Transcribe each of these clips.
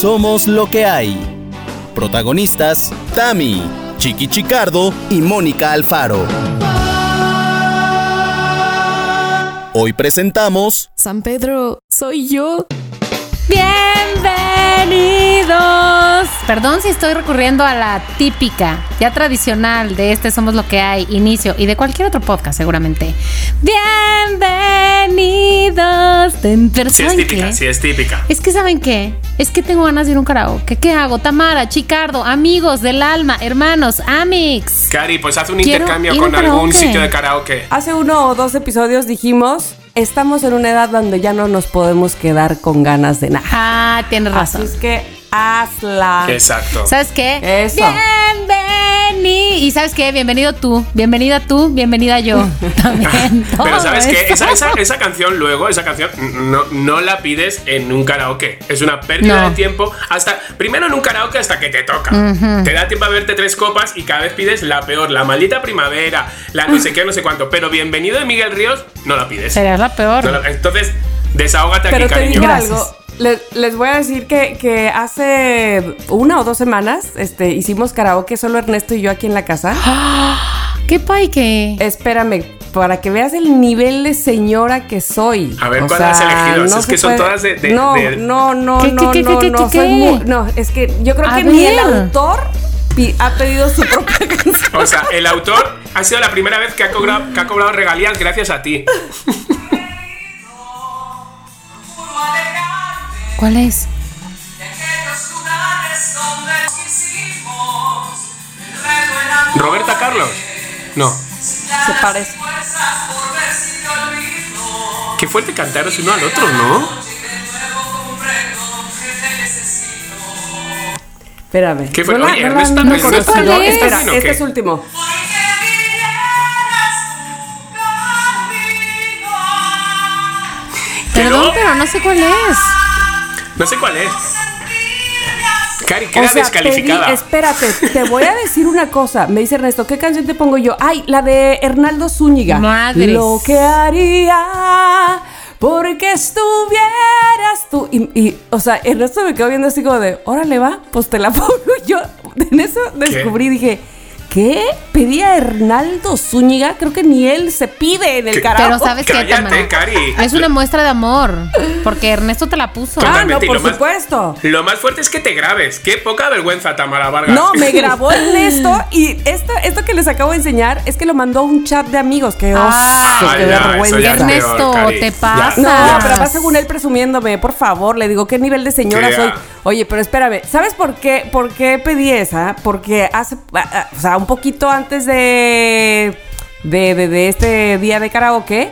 Somos lo que hay. Protagonistas, Tami, Chiqui Chicardo y Mónica Alfaro. Hoy presentamos San Pedro, soy yo. Bienvenidos. Perdón si estoy recurriendo a la típica, ya tradicional de este Somos lo que hay, inicio y de cualquier otro podcast seguramente. Bienvenidos. Pero Sí es ¿saben típica, qué? sí es típica. Es que ¿saben qué? Es que tengo ganas de ir a un karaoke. ¿Qué hago? Tamara, Chicardo, amigos del alma, hermanos, amix. Cari, pues haz un Quiero intercambio con algún sitio de karaoke. Hace uno o dos episodios dijimos, estamos en una edad donde ya no nos podemos quedar con ganas de nada. Ah, tienes Así razón. es que hazla. Exacto. ¿Sabes qué? Eso. Y ¿sabes qué? Bienvenido tú. Bienvenida tú. Bienvenida yo. También. Pero sabes que esto. esa, esa, esa canción luego, esa canción no, no la pides en un karaoke. Es una pérdida No. de tiempo. Hasta primero en un karaoke hasta que te toca. Te da tiempo a verte tres copas y cada vez pides la peor, la maldita primavera, la no sé qué, no sé cuánto. Pero bienvenido de Miguel Ríos, no la pides. Serías la peor. No la- entonces, desahógate Pero aquí, te cariño. digo Gracias. algo. Les, les voy a decir que, que hace una o dos semanas este, hicimos karaoke solo Ernesto y yo aquí en la casa. ¿Qué pay que? Espérame, para que veas el nivel de señora que soy. A ver, ¿cuál has elegido? Es se que son todas de- de- no, de- no, no, ¿Qué, no, qué, qué, no, qué, no, qué, soy qué? muy- no, es que yo creo A que ni el autor ha pedido su propia canción. O sea, el autor ha sido la primera vez que ha cobrado, que ha cobrado regalías gracias a ti. ¿Cuál es? ¿Roberta Carlos? No. Se parece. Qué fuerte cantaros uno al otro, ¿no? Espérame. ¿Qué fue? No Oye, no. Espera, ¿O este qué? es último. Perdón, pero no sé cuál es. No sé cuál es. Cari, O queda sea, descalificada. pedí- espérate, te voy a decir una cosa. Me dice Ernesto, ¿qué canción te pongo yo? Ay, la de Hernaldo Zúñiga. Madres. Lo que haría porque estuvieras tú. Y, y, o sea, Ernesto me quedó viendo así como de, órale, va, pues te la pongo yo. En eso descubrí, dije, ¿qué? Pedí a Hernaldo Zúñiga. Creo que ni él se pide en el ¿Qué? karaoke. Pero ¿sabes qué, Cállate, Tamara? Cari. Es una muestra de amor. Porque Ernesto te la puso. Ah, no, por lo más- supuesto. Lo más fuerte es que te grabes. Qué poca vergüenza, Tamara Vargas. No, me grabó Ernesto y esto, esto que les acabo de enseñar es que lo mandó a un chat de amigos. Que Ah, oso, Ay, qué ya, vergüenza. ya es Ernesto, peor, te Ya. pasa. No, pero va según él presumiéndome, por favor, le digo qué nivel de señora Sí, soy. ya. Oye, pero espérame, ¿sabes por qué, por qué pedí esa? Porque hace, ah, ah, o sea, un poquito antes de, de, de- de este día de karaoke,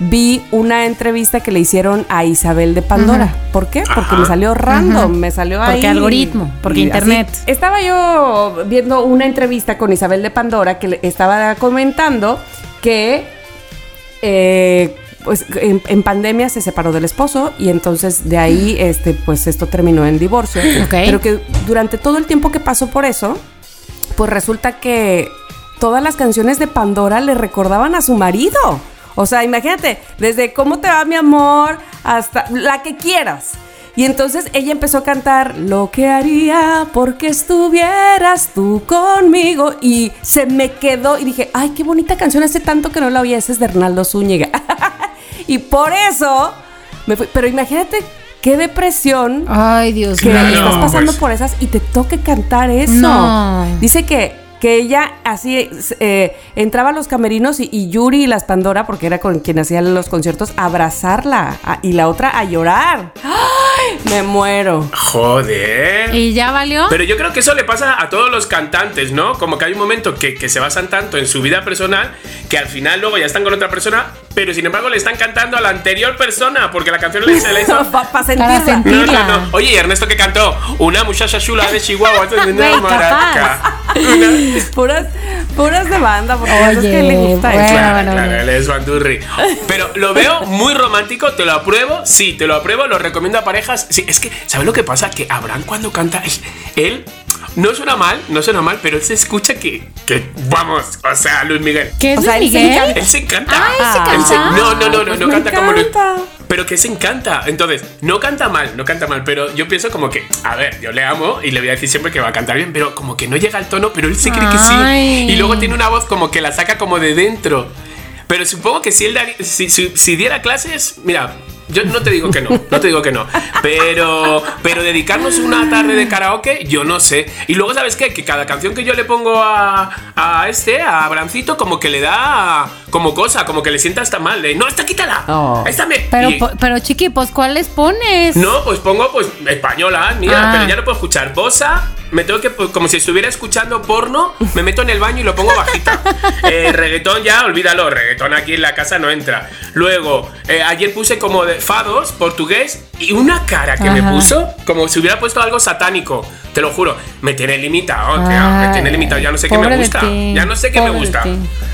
vi una entrevista que le hicieron a Isabel de Pandora. ¿Por qué? Porque Ajá. me salió random, me salió Porque ahí. algoritmo, porque y internet. así. Estaba yo viendo una entrevista con Isabel de Pandora que le estaba comentando que eh, pues en, en pandemia se separó del esposo y entonces de ahí este pues esto terminó en divorcio. Ok. Pero que durante todo el tiempo que pasó por eso, pues resulta que todas las canciones de Pandora le recordaban a su marido. O sea, imagínate, desde cómo te va mi amor hasta la que quieras. Y entonces ella empezó a cantar lo que haría porque estuvieras tú conmigo y se me quedó y dije, ay, qué bonita canción, hace tanto que no la oía, esa es de Hernaldo Zúñiga. y por eso me fui, pero imagínate qué depresión Ay, Dios que mío. Claro, estás pasando pues. por esas y te toque cantar eso. No. Dice que, que ella así eh, entraba a los camerinos y, y Yuri y las Pandora, porque era con quien hacían los conciertos, a abrazarla a- y la otra a llorar. ¡Ay! Me muero. Joder. ¿Y ya valió? Pero yo creo que eso le pasa a todos los cantantes, ¿no? Como que hay un momento que, que se basan tanto en su vida personal que al final luego ya están con otra persona, pero sin embargo le están cantando a la anterior persona porque la canción le, se le hizo. Para Para sentirla. sentir- No, no, no. Oye, ¿y Ernesto que cantó una muchacha chula de Chihuahua. Güey, maraca. Una- Puras, puras de banda, porque eso es que le Oye, gusta bueno. eso. Claro, claro, él es bandurri. Pero lo veo muy romántico, te lo apruebo, sí, te lo apruebo, lo recomiendo a parejas. Sí, es que, ¿sabes lo que pasa? Que Abraham cuando canta, él no suena mal, no suena mal, pero él se escucha que, que vamos, o sea, Luis Miguel. ¿Qué es O sea, Luis Miguel? encanta. Él se encanta. Ay, ¿se Ah. Él se- canta? no, no, no, no, Pues no canta como Luis. encanta. Pero que se encanta. Entonces, no canta mal, no canta mal, pero yo pienso como que, a ver, yo le amo y le voy a decir siempre que va a cantar bien, pero como que no llega al tono, pero él se cree que sí. Y luego tiene una voz como que la saca como de dentro. Pero supongo que si él si, si- si diera clases, mira, yo no te digo que no, no te digo que no, pero pero dedicarnos una tarde de karaoke, yo no sé. Y luego sabes qué, que cada canción que yo le pongo a, a este, a Brancito, como que le da como cosa, como que le sienta hasta mal, de, no, esta quítala, Oh. esta me Pero, y- po- pero chiqui, pues ¿cuáles pones? no, pues pongo pues española, mira, Ah. pero ya no puedo escuchar. Bosa, me tengo que, pues, como si estuviera escuchando porno, me meto en el baño y lo pongo bajita. Eh, reggaetón ya, olvídalo, reggaetón aquí en la casa no entra. Luego, eh, ayer puse como de fados, portugués, y una cara que me puso, como si hubiera puesto algo satánico, te lo juro. Me tiene limitado, tía, me Ay, tiene limitado, ya no sé qué me gusta. ti, Ya no sé qué me gusta.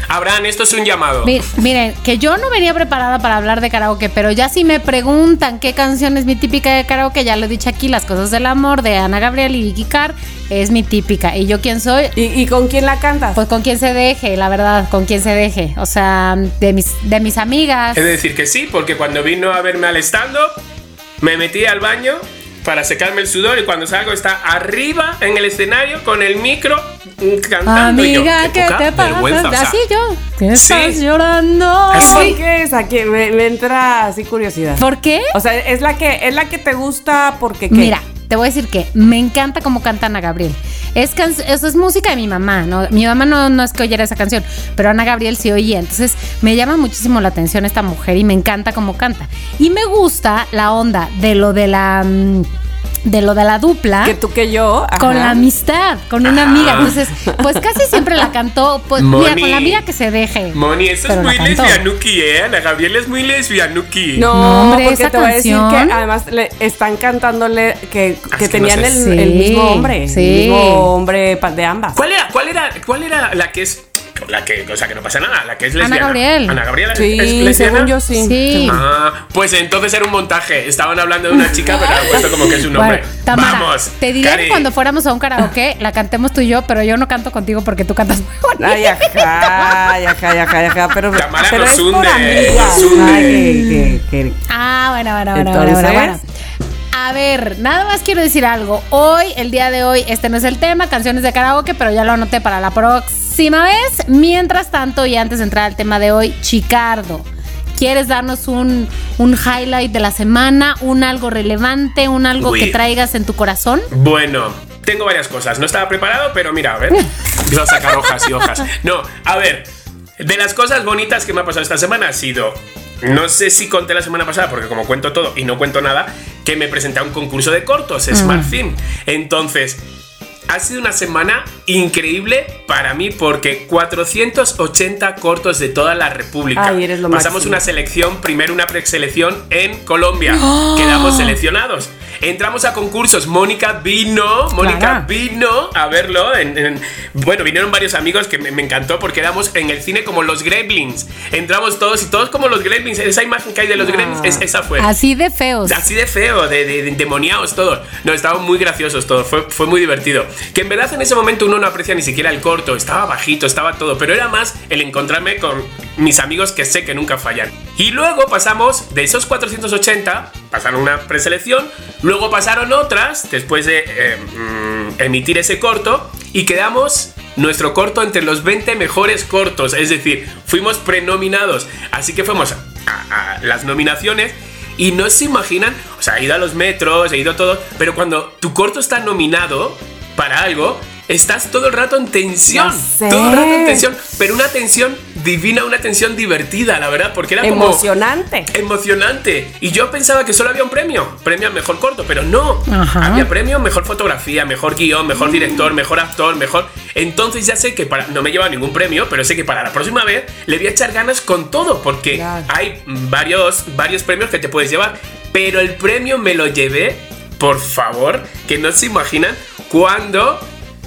Abraham, esto es un llamado. Mi- Miren, que yo no venía preparada para hablar de karaoke, pero ya si me preguntan qué canción es mi típica de karaoke, ya lo he dicho aquí, Las Cosas del Amor de Ana Gabriel y Vicky Carr es mi típica. ¿Y yo quién soy? ¿Y, y con quién la cantas? Pues con quien se deje, la verdad, con quien se deje. O sea, de mis, de mis amigas. He de decir que sí, porque cuando vino a verme al stand-up, me metí al baño para secarme el sudor y cuando salgo está arriba en el escenario con el micro cantando. y yo, Amiga, ¿qué poca te pasa? vergüenza, o sea, Así yo. ¿Qué Sí. estás llorando? ¿Por qué es? Aquí me, me entra así curiosidad. ¿Por qué? O sea, es la que es la que te gusta porque ¿qué? Mira, te voy a decir que me encanta cómo canta Ana Gabriel. Es, es música de mi mamá, ¿no? Mi mamá no, no es que oyera esa canción, pero Ana Gabriel sí oía. Entonces me llama muchísimo la atención esta mujer y me encanta cómo canta. Y me gusta la onda de lo de la. mm, de lo de la dupla. que tú que yo. ajá. Con la amistad, con una Ah. amiga. Entonces, pues casi siempre la cantó. Pues mira, con la amiga que se deje. Moni, eso Pero es la muy lesbianuki, ¿eh? Ana Gabriel es muy lesbianuki. No, No, hombre, porque esa te voy a decir canción. que además le están cantándole que, Ah, que es que no tenían sé. el, mismo hombre. sí. El mismo hombre de ambas. ¿Cuál era, cuál era, cuál era la que es la que, o sea, que no pasa nada, la que es Ana lesbiana? Gabriel. Ana Gabriel es- Sí, es lesbiana. según yo sí. Sí. Ah, pues entonces era un montaje. Estaban hablando de una chica, pero han puesto como que es un hombre. Bueno, Tamara, Vamos. te diré Cari. que cuando fuéramos a un karaoke la cantemos tú y yo, pero yo no canto contigo porque tú cantas muy bonito. Ay, ajá, ay, ajá, ay, ajá, ajá, pero, Tamara pero nos es por hunde, amigas. nos hunde. Ay, que- que- que- Ah, bueno, bueno, bueno, bueno, Entonces- bueno, bueno. A ver, nada más quiero decir algo. Hoy, el día de hoy, este no es el tema, canciones de karaoke, pero ya lo anoté para la próxima vez. Mientras tanto, y antes de entrar al tema de hoy, Chicardo. ¿Quieres darnos un, un highlight de la semana? ¿Un algo relevante? ¿Un algo Uy. que traigas en tu corazón? Bueno, tengo varias cosas. No estaba preparado, pero mira, a ver. A sacar hojas y hojas. No, a ver. De las cosas bonitas que me ha pasado esta semana ha sido. No sé si conté la semana pasada, porque como cuento todo y no cuento nada, que me presenté a un concurso de cortos, Smart Film. Entonces, ha sido una semana increíble para mí porque 480 cortos de toda la República. Ay, eres lo Pasamos máximo. una selección, primero una preselección en Colombia. Quedamos seleccionados. Entramos a concursos. Mónica vino, Mónica vino a verlo. en- en- bueno, vinieron varios amigos que me, me encantó porque éramos en el cine como los Gremlins. Entramos todos y todos como los Gremlins. Esa imagen que hay de los Gremlins, es- esa fue. Así de feos. Así de feo, de, de, de endemoniados todos. No, estaban muy graciosos todos, fue, fue muy divertido. Que en verdad en ese momento uno no aprecia ni siquiera el corto, estaba bajito, estaba todo, pero era más el encontrarme con mis amigos que sé que nunca fallan. Y luego pasamos de esos 480, pasaron una preselección, luego pasaron otras después de eh, mm, emitir ese corto y quedamos nuestro corto entre los 20 mejores cortos, es decir, fuimos prenominados, así que fuimos a- a- a las nominaciones y no se imaginan, o sea, he ido a los metros, he ido todo, pero cuando tu corto está nominado para algo, estás todo el rato en tensión. Todo el rato en tensión, pero una tensión divina, una tensión divertida, la verdad, porque era como Emocionante. emocionante. Y yo pensaba que solo había un premio, premio al mejor corto, pero no. Ajá. Había premio mejor fotografía, mejor guion, mejor director, mejor actor, mejor. Entonces ya sé que para no me lleva ningún premio, pero sé que para la próxima vez le voy a echar ganas con todo, porque Claro. hay varios, varios premios que te puedes llevar. Pero el premio me lo llevé, por favor, que no se imaginan cuando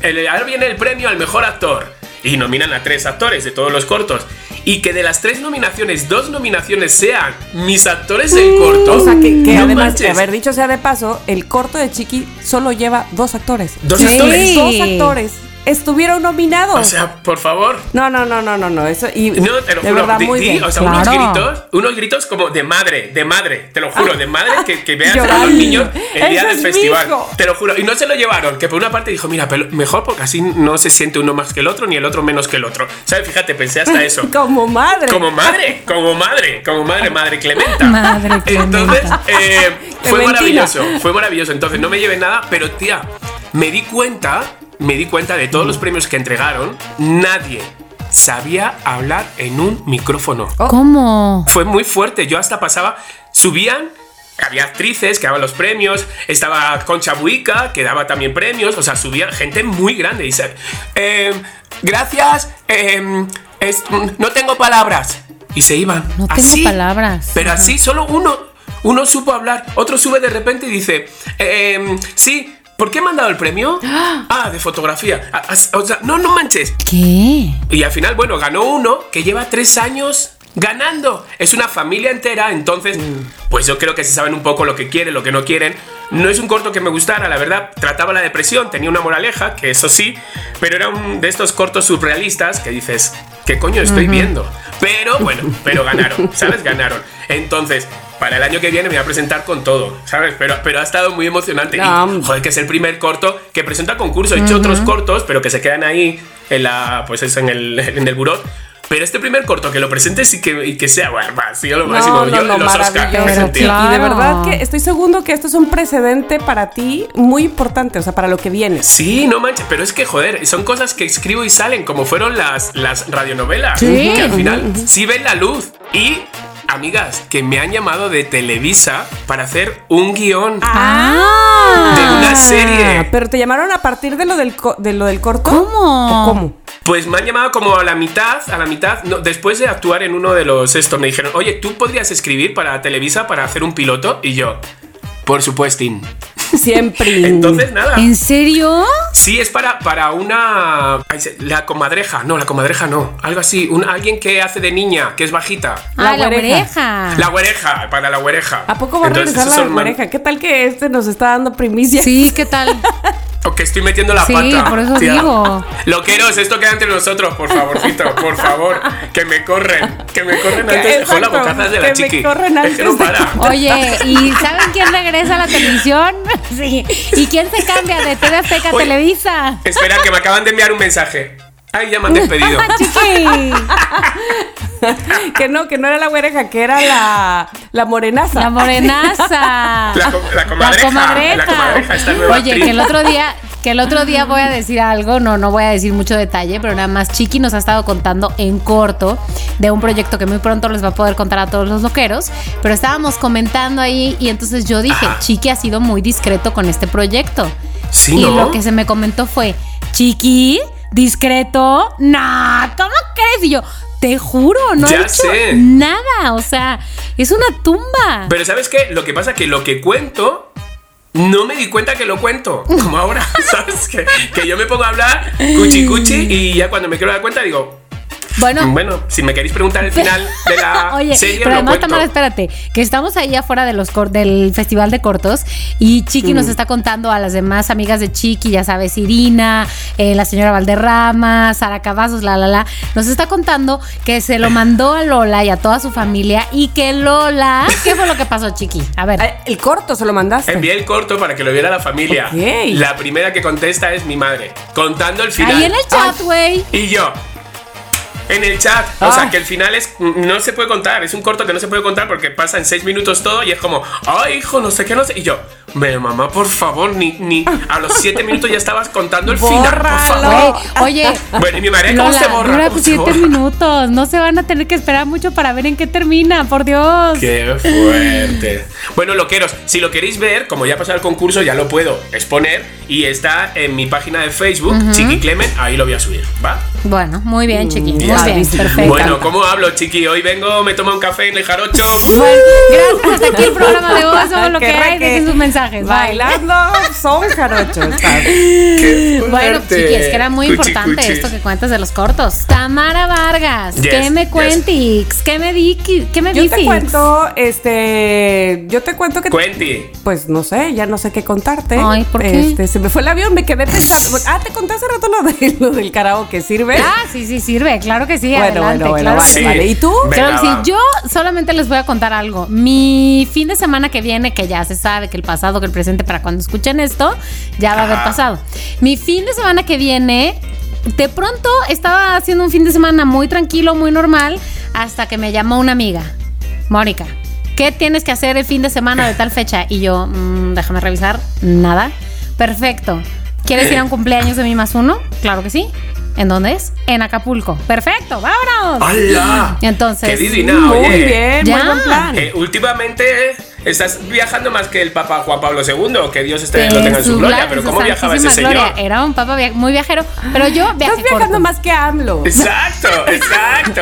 el- ahora viene el premio al mejor actor. Y nominan a tres actores de todos los cortos. y que de las tres nominaciones, dos nominaciones sean mis actores del corto. O sea, que, que no además, manches. haber dicho sea de paso, el corto de Chiqui solo lleva dos actores. Dos Sí. actores. Dos actores estuvieron nominados. O sea, por favor. no, no, no, no, no, no. Eso, y No, te lo de juro. verdad, di- muy di, bien. o sea, unos Claro. gritos, unos gritos como de madre, de madre, te lo juro, de madre que, que veas a los niños el día del festival. hijo. Te lo juro. Y no se lo llevaron, que por una parte dijo, mira, pero mejor porque así no se siente uno más que el otro, ni el otro menos que el otro. ¿Sabes? Fíjate, pensé hasta eso. Como madre. Como madre, como madre, como madre, madre Clementa. Madre Clementa. Entonces, eh, fue Clementina. maravilloso, fue maravilloso. Entonces, no me llevé nada, pero tía, me di cuenta, me di cuenta de todos los premios que entregaron, nadie sabía hablar en un micrófono. ¿Cómo? Fue muy fuerte, yo hasta pasaba, subían. Había actrices que daban los premios, estaba Concha Buica que daba también premios, o sea, subía gente muy grande. Y se, "Em, gracias, em, es- no tengo palabras. Y se iban. No tengo así. palabras. Pero así, solo uno, uno supo hablar, otro sube de repente y dice, em, sí, ¿por qué me han dado el premio? Ah, de fotografía. Ah, O sea, no, no manches. ¿Qué? Y al final, bueno, ganó uno que lleva tres años ganando. Es una familia entera, entonces, pues yo creo que se saben un poco lo que quieren, lo que no quieren. No es un corto que me gustara, la verdad. Trataba la depresión, tenía una moraleja, que eso sí, pero era un de estos cortos surrealistas que dices, ¿qué coño estoy viendo? Pero bueno, pero ganaron, ¿sabes? Ganaron. Entonces, para el año que viene me voy a presentar con todo, ¿sabes? Pero, pero ha estado muy emocionante. No. Y, joder, que es el primer corto que presenta concurso. He hecho otros cortos, pero que se quedan ahí en la, pues eso, en el, en el buró. Pero este primer corto que lo presentes y que, y que sea, bueno, va, ha sido lo máximo. No, no, Yo no, los Oscar. Claro. Y de verdad que estoy seguro que esto es un precedente para ti muy importante, o sea, para lo que viene. Sí, no manches, pero es que joder, son cosas que escribo y salen, como fueron las, las radionovelas, Sí. que al final sí ven la luz. Y, amigas, que me han llamado de Televisa para hacer un guion. Ah. De una serie. Pero te llamaron a partir de lo del, co- de lo del corto. ¿Cómo? ¿O ¿Cómo? Pues me han llamado como a la mitad, a la mitad, no, después de actuar en uno de los estos, me dijeron, oye, ¿tú podrías escribir para Televisa para hacer un piloto? Y yo, por supuesto. Siempre. Entonces, nada. ¿En serio? Sí, es para, para una... La comadreja, no, la comadreja no, algo así, un, alguien que hace de niña, que es bajita. La ah, la oreja. La güereja, para la güereja. ¿A poco va a regresar la pareja? ¿Qué tal que este nos está dando primicia? Sí, ¿qué tal? O que estoy metiendo la Sí, pata. por eso tía. digo. Loqueros, esto queda entre nosotros, por favorcito, por favor. Que me corren, que me corren Que- antes. Exacto, bocazas de que la me chiqui. corren es que no antes para. Oye, ¿y saben quién regresa a la televisión? Sí. ¿Y quién se cambia de TV Azteca a. Televisa? Espera, que me acaban de enviar un mensaje. Ay, ya me han despedido. Chiqui. que no, que no era la güereja, que era la, la morenaza. La morenaza. La la comadreja, comadreja. la comadreja, esta nueva Oye, actriz. que el otro día, que el otro día voy a decir algo, no, no voy a decir mucho detalle, pero nada más Chiqui nos ha estado contando en corto de un proyecto que muy pronto les va a poder contar a todos los loqueros, pero estábamos comentando ahí y entonces yo dije, Ajá. Chiqui ha sido muy discreto con este proyecto. Sí, y ¿no? lo que se me comentó fue, Chiqui, discreto, no, ¿cómo crees? Y yo, te juro, no Ya he hecho sé. nada, o sea, es una tumba. Pero ¿sabes qué? Lo que pasa es que lo que cuento no me di cuenta que lo cuento. Como ahora, ¿sabes? Que, que yo me pongo a hablar cuchi cuchi y ya cuando me quiero dar cuenta digo, bueno, bueno, si me queréis preguntar el final de la Oye, serie, pero además. Tamara, espérate, que estamos ahí afuera de los del Festival de Cortos y Chiqui nos está contando a las demás amigas de Chiqui, ya sabes, Irina, eh, la señora Valderrama, Sara Cavazos, la, la, la, nos está contando que se lo mandó a Lola y a toda su familia y que Lola, ¿qué fue lo que pasó, Chiqui? A ver. El corto se lo mandaste. Envié el corto para que lo viera la familia. La primera que contesta es mi madre, contando el final. Ahí en el chat, güey. Y yo. En el chat. O Ah. sea, que el final es. No se puede contar. Es un corto que no se puede contar porque pasa en seis minutos todo y es como. Ay, hijo, no sé qué, no sé. Y yo. Me, mamá, por favor, ni, ni. A los siete minutos ya estabas contando el final, por Bórralo. favor. Güey, oye. Bueno, y mi madre, ¿cómo Lola, se borra? dura ¿Cómo se siete borra? minutos. No se van a tener que esperar mucho para ver en qué termina, por Dios. Qué fuerte. Bueno, loqueros, si lo queréis ver, como ya pasó el concurso, ya lo puedo exponer y está en mi página de Facebook, Chiqui Clemen, ahí lo voy a subir, ¿va? Bueno, muy bien, Chiqui. Muy bien, perfecto. Bueno, ¿cómo hablo, Chiqui? Hoy vengo, me tomo un café en el jarocho. Bueno, gracias. Hasta aquí el programa de hoy. Somos lo que hay. Dejen sus mensajes. Mensajes. Bailando son jarochos. Bueno, chiqui, es que era muy Cuchi, importante cuchi. esto que cuentas de los cortos. Tamara Vargas, Yes, ¿qué me yes. cuentix? ¿Qué me di? ¿Qué me Yo dices? te cuento, este, yo te cuento que Cuenti. Pues no sé, ya no sé qué contarte. Ay, ¿por qué? Este, se me fue el avión, me quedé pensando. Ah, te conté hace rato lo, de, lo del karaoke, ¿sirve? Ah, sí, sí, sirve, claro que sí, bueno, adelante, bueno, bueno, claro vale, sí. vale. ¿Y tú? Claro sí, yo solamente les voy a contar algo. Mi fin de semana que viene, que ya se sabe que el pasado, que el presente, para cuando escuchen esto, ya va a haber pasado. Mi fin de semana que viene, de pronto estaba haciendo un fin de semana muy tranquilo, muy normal, hasta que me llamó una amiga, Mónica. ¿Qué tienes que hacer el fin de semana de tal fecha? Y yo, "Mm, déjame revisar, nada. Perfecto. ¿Quieres ir a un cumpleaños de mi más uno? Claro que sí. ¿En dónde es? En Acapulco. Perfecto, vámonos. ¡Hala! Entonces, ¡Qué divina! Muy oye. bien, Ya. muy buen plan. Eh, últimamente estás viajando más que el Papa Juan Pablo II, que Dios esté, en lo tenga en su gloria, pero su ¿cómo viajaba ese santísima señor? gloria. Era un papa via- muy viajero, pero yo viajé Estás viajando corto. más que AMLO. Exacto, exacto.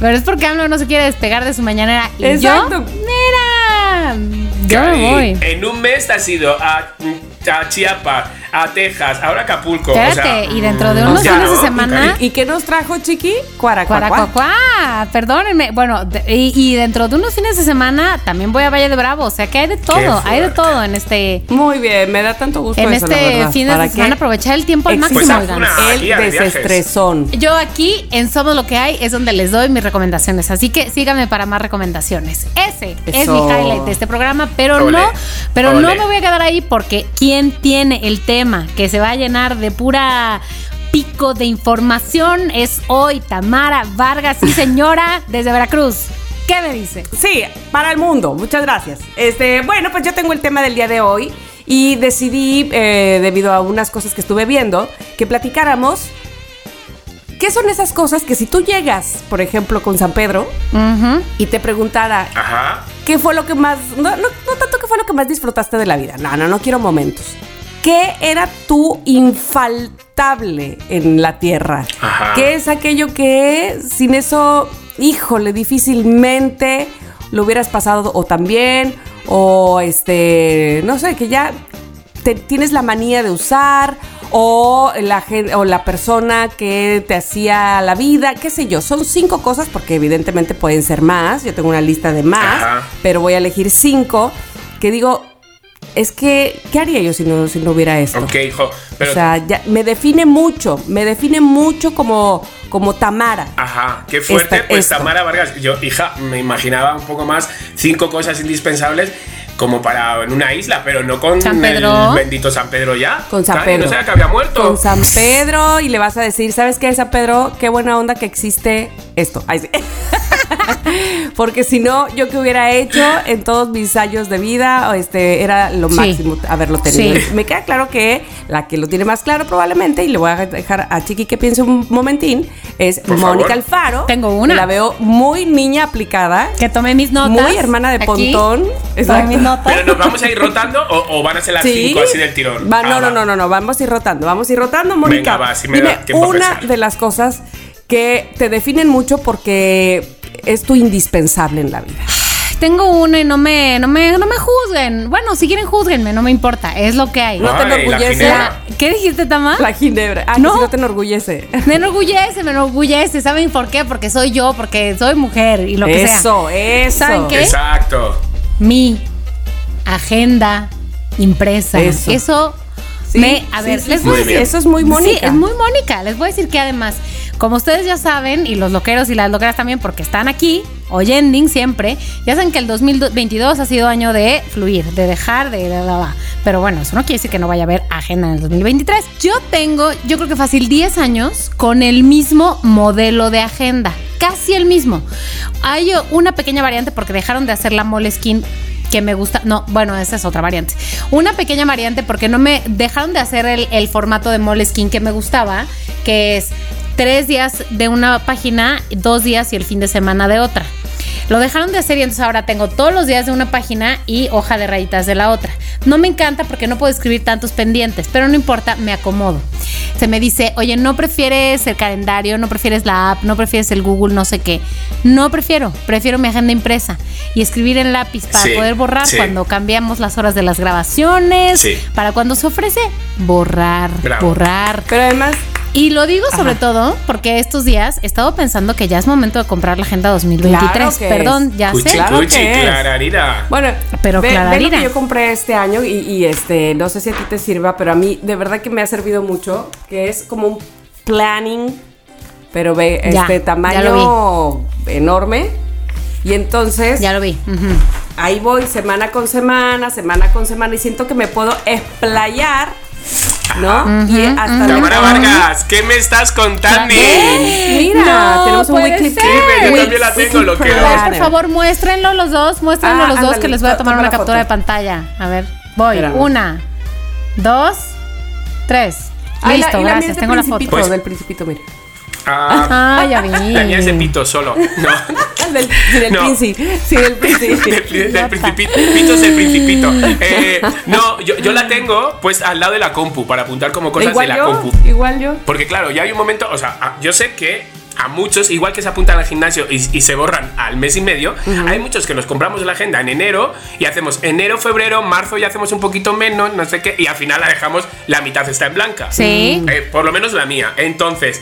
Pero es porque AMLO no se quiere despegar de su mañanera. Y Exacto. yo, mira, yo me voy. En un mes te has ido a, a Chiapas, a Texas, ahora a Acapulco. o Espérate, sea, y dentro de o unos fines de semana... ¿Y qué nos trajo, Chiqui? Cuaracuacuá. Perdónenme. Bueno, de- y, y dentro de unos fines de semana también voy a Valle de Bravo. O sea que hay de todo, hay de todo en este, Muy bien, me da tanto gusto en eso, la este verdad. fin de ¿Para semana. qué? Aprovechar el tiempo al máximo, Pues oigan. una- El guía de desestresón. Yo aquí en Somos lo que hay es donde les doy mis recomendaciones, así que síganme para más recomendaciones. Ese es Eso. mi highlight de este programa, pero Ole, no, pero no me voy a quedar ahí porque tiene el tema que se va a llenar de pura pico de información es hoy Tamara Vargas, sí señora, desde Veracruz. ¿Qué me dice? Sí, para el mundo. Muchas gracias. Este, bueno, pues yo tengo el tema del día de hoy y decidí, eh, debido a unas cosas que estuve viendo, que platicáramos. ¿Qué son esas cosas que si tú llegas, por ejemplo, con San Pedro y te preguntara Ajá. qué fue lo que más, no, no, no tanto qué fue lo que más disfrutaste de la vida, no, no, no quiero momentos. ¿Qué era tu infaltable en la tierra? Ajá. ¿Qué es aquello que sin eso, híjole, difícilmente lo hubieras pasado o también, o este, no sé, que ya te- tienes la manía de usar, o la, o la persona que te hacía la vida, qué sé yo. Son cinco cosas, porque evidentemente pueden ser más. Yo tengo una lista de más, Ajá. pero voy a elegir cinco que digo, es que, ¿qué haría yo si no, si no hubiera esto? Ok, hijo. Pero, o sea, ya, me define mucho, me define mucho como, como Tamara. Ajá, qué fuerte. Esta- pues esto. Tamara Vargas, yo, hija, me imaginaba un poco más cinco cosas indispensables como para en una isla, pero no con San Pedro. el bendito San Pedro ya. Con San Pedro. No sabía que había muerto. Con San Pedro y le vas a decir, ¿sabes qué, San Pedro? Qué buena onda que existe esto. Ay, sí. Porque si no, yo que hubiera hecho en todos mis años de vida, o este, era lo Sí. máximo haberlo tenido. Sí. Me queda claro que la que lo tiene más claro probablemente, y le voy a dejar a Chiqui que piense un momentín, es Por Mónica favor. Alfaro. Tengo una. La veo muy niña aplicada. Que tomé mis notas. Muy hermana de aquí. Pontón. Exacto. mis notas. Pero nos vamos a ir rotando o, o van a ser las cinco así del tirón. Va, Ah, no, no, va. no, no, no, vamos a ir rotando, vamos a ir rotando, Mónica. Venga, va, si me dime da tiempo a una de las cosas que te definen mucho porque es tu indispensable en la vida. Tengo una y no me, no me, no me juzguen. Bueno, si quieren juzguenme, no me importa. Es lo que hay. No te Ay, la enorgullece. ginebra. ¿Qué dijiste, Tama? La ginebra. Ah, No. no. si no te enorgullece. Me enorgullece, me enorgullece. ¿Saben por qué? Porque soy yo, porque soy mujer y lo que sea. eso, eso. ¿Saben qué? Exacto. Mi agenda impresa. Eso. Eso, Sí, me. A sí, ver, sí, les sí. voy a decir. Eso es muy Mónica. Sí, es muy Mónica. Les voy a decir que además, como ustedes ya saben, y los loqueros y las loqueras también, porque están aquí, oyending siempre, ya saben que el 2022 ha sido año de fluir, de dejar, de. Pero bueno, eso no quiere decir que no vaya a haber agenda en el 2023. Yo tengo, yo creo que fácil 10 años con el mismo modelo de agenda. Casi el mismo. Hay una pequeña variante porque dejaron de hacer la Moleskine que me gusta. No, bueno, esa es otra variante. Una pequeña variante porque no me dejaron de hacer el, el formato de Moleskine que me gustaba, que es tres días de una página, dos días y el fin de semana de otra. Lo dejaron de hacer y entonces ahora tengo todos los días de una página y hoja de rayitas de la otra. No me encanta porque no puedo escribir tantos pendientes, pero no importa, me acomodo. Se me dice, oye, no prefieres el calendario, no prefieres la app, no prefieres el Google, no sé qué. No prefiero, prefiero mi agenda impresa y escribir en lápiz para Sí, poder borrar sí. cuando cambiamos las horas de las grabaciones, Sí. para cuando se ofrece borrar, Bravo. borrar. Pero además, Y lo digo sobre todo porque estos días he estado pensando que ya es momento de comprar la agenda 2023. Claro que Perdón, es. ya Cuchi, sé. Claro cuchi, que es. clararira. bueno, Pero ve, ve lo Clararira. que yo compré este año y, y, este, no sé si a ti te sirva, pero a mí de verdad que me ha servido mucho, que es como un planning, pero ve, Ya, este tamaño enorme. Y entonces Ya lo vi. Ujú. ahí voy semana con semana, semana con semana y siento que me puedo explayar, ¿no? Y hasta Tamara Vargas, ¿qué me estás contando? Mira, No tenemos un puede weekly ser. Yo weekly también la tengo, lo quiero. A ver, por planner. favor, muéstrenlo los dos, muéstrenlo Ah, los dos que les voy a to- tomar toma una captura foto. de pantalla. A ver, voy. Espérame. Una, dos, tres. Listo, la gracias. Tengo la foto. Pues- del principito, mira. Ah, Ah, ya vi. la mía es de pito solo. No. Del, sí, del No. princi, sí, del princi. del, del principito. Pitos del principito. Eh, no, yo, yo la tengo pues al lado de la compu para apuntar como cosas igual de la yo, compu. igual yo. Porque claro, ya hay un momento, o sea, yo sé que a muchos, igual que se apuntan al gimnasio y, y se borran al mes y medio, hay muchos que nos compramos la agenda en enero y hacemos enero, febrero, marzo y hacemos un poquito menos, no sé qué, y al final la dejamos, la mitad está en blanca. Sí. Eh, por lo menos la mía. Entonces,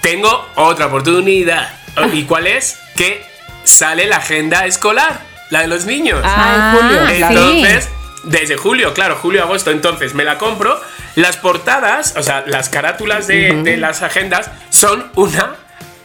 tengo otra oportunidad. ¿Y cuál es? Que sale la agenda escolar, la de los niños. Ah, en julio, Ah. Entonces, desde julio, claro, julio, agosto, entonces me la compro. Las portadas, o sea, las carátulas de, de las agendas son una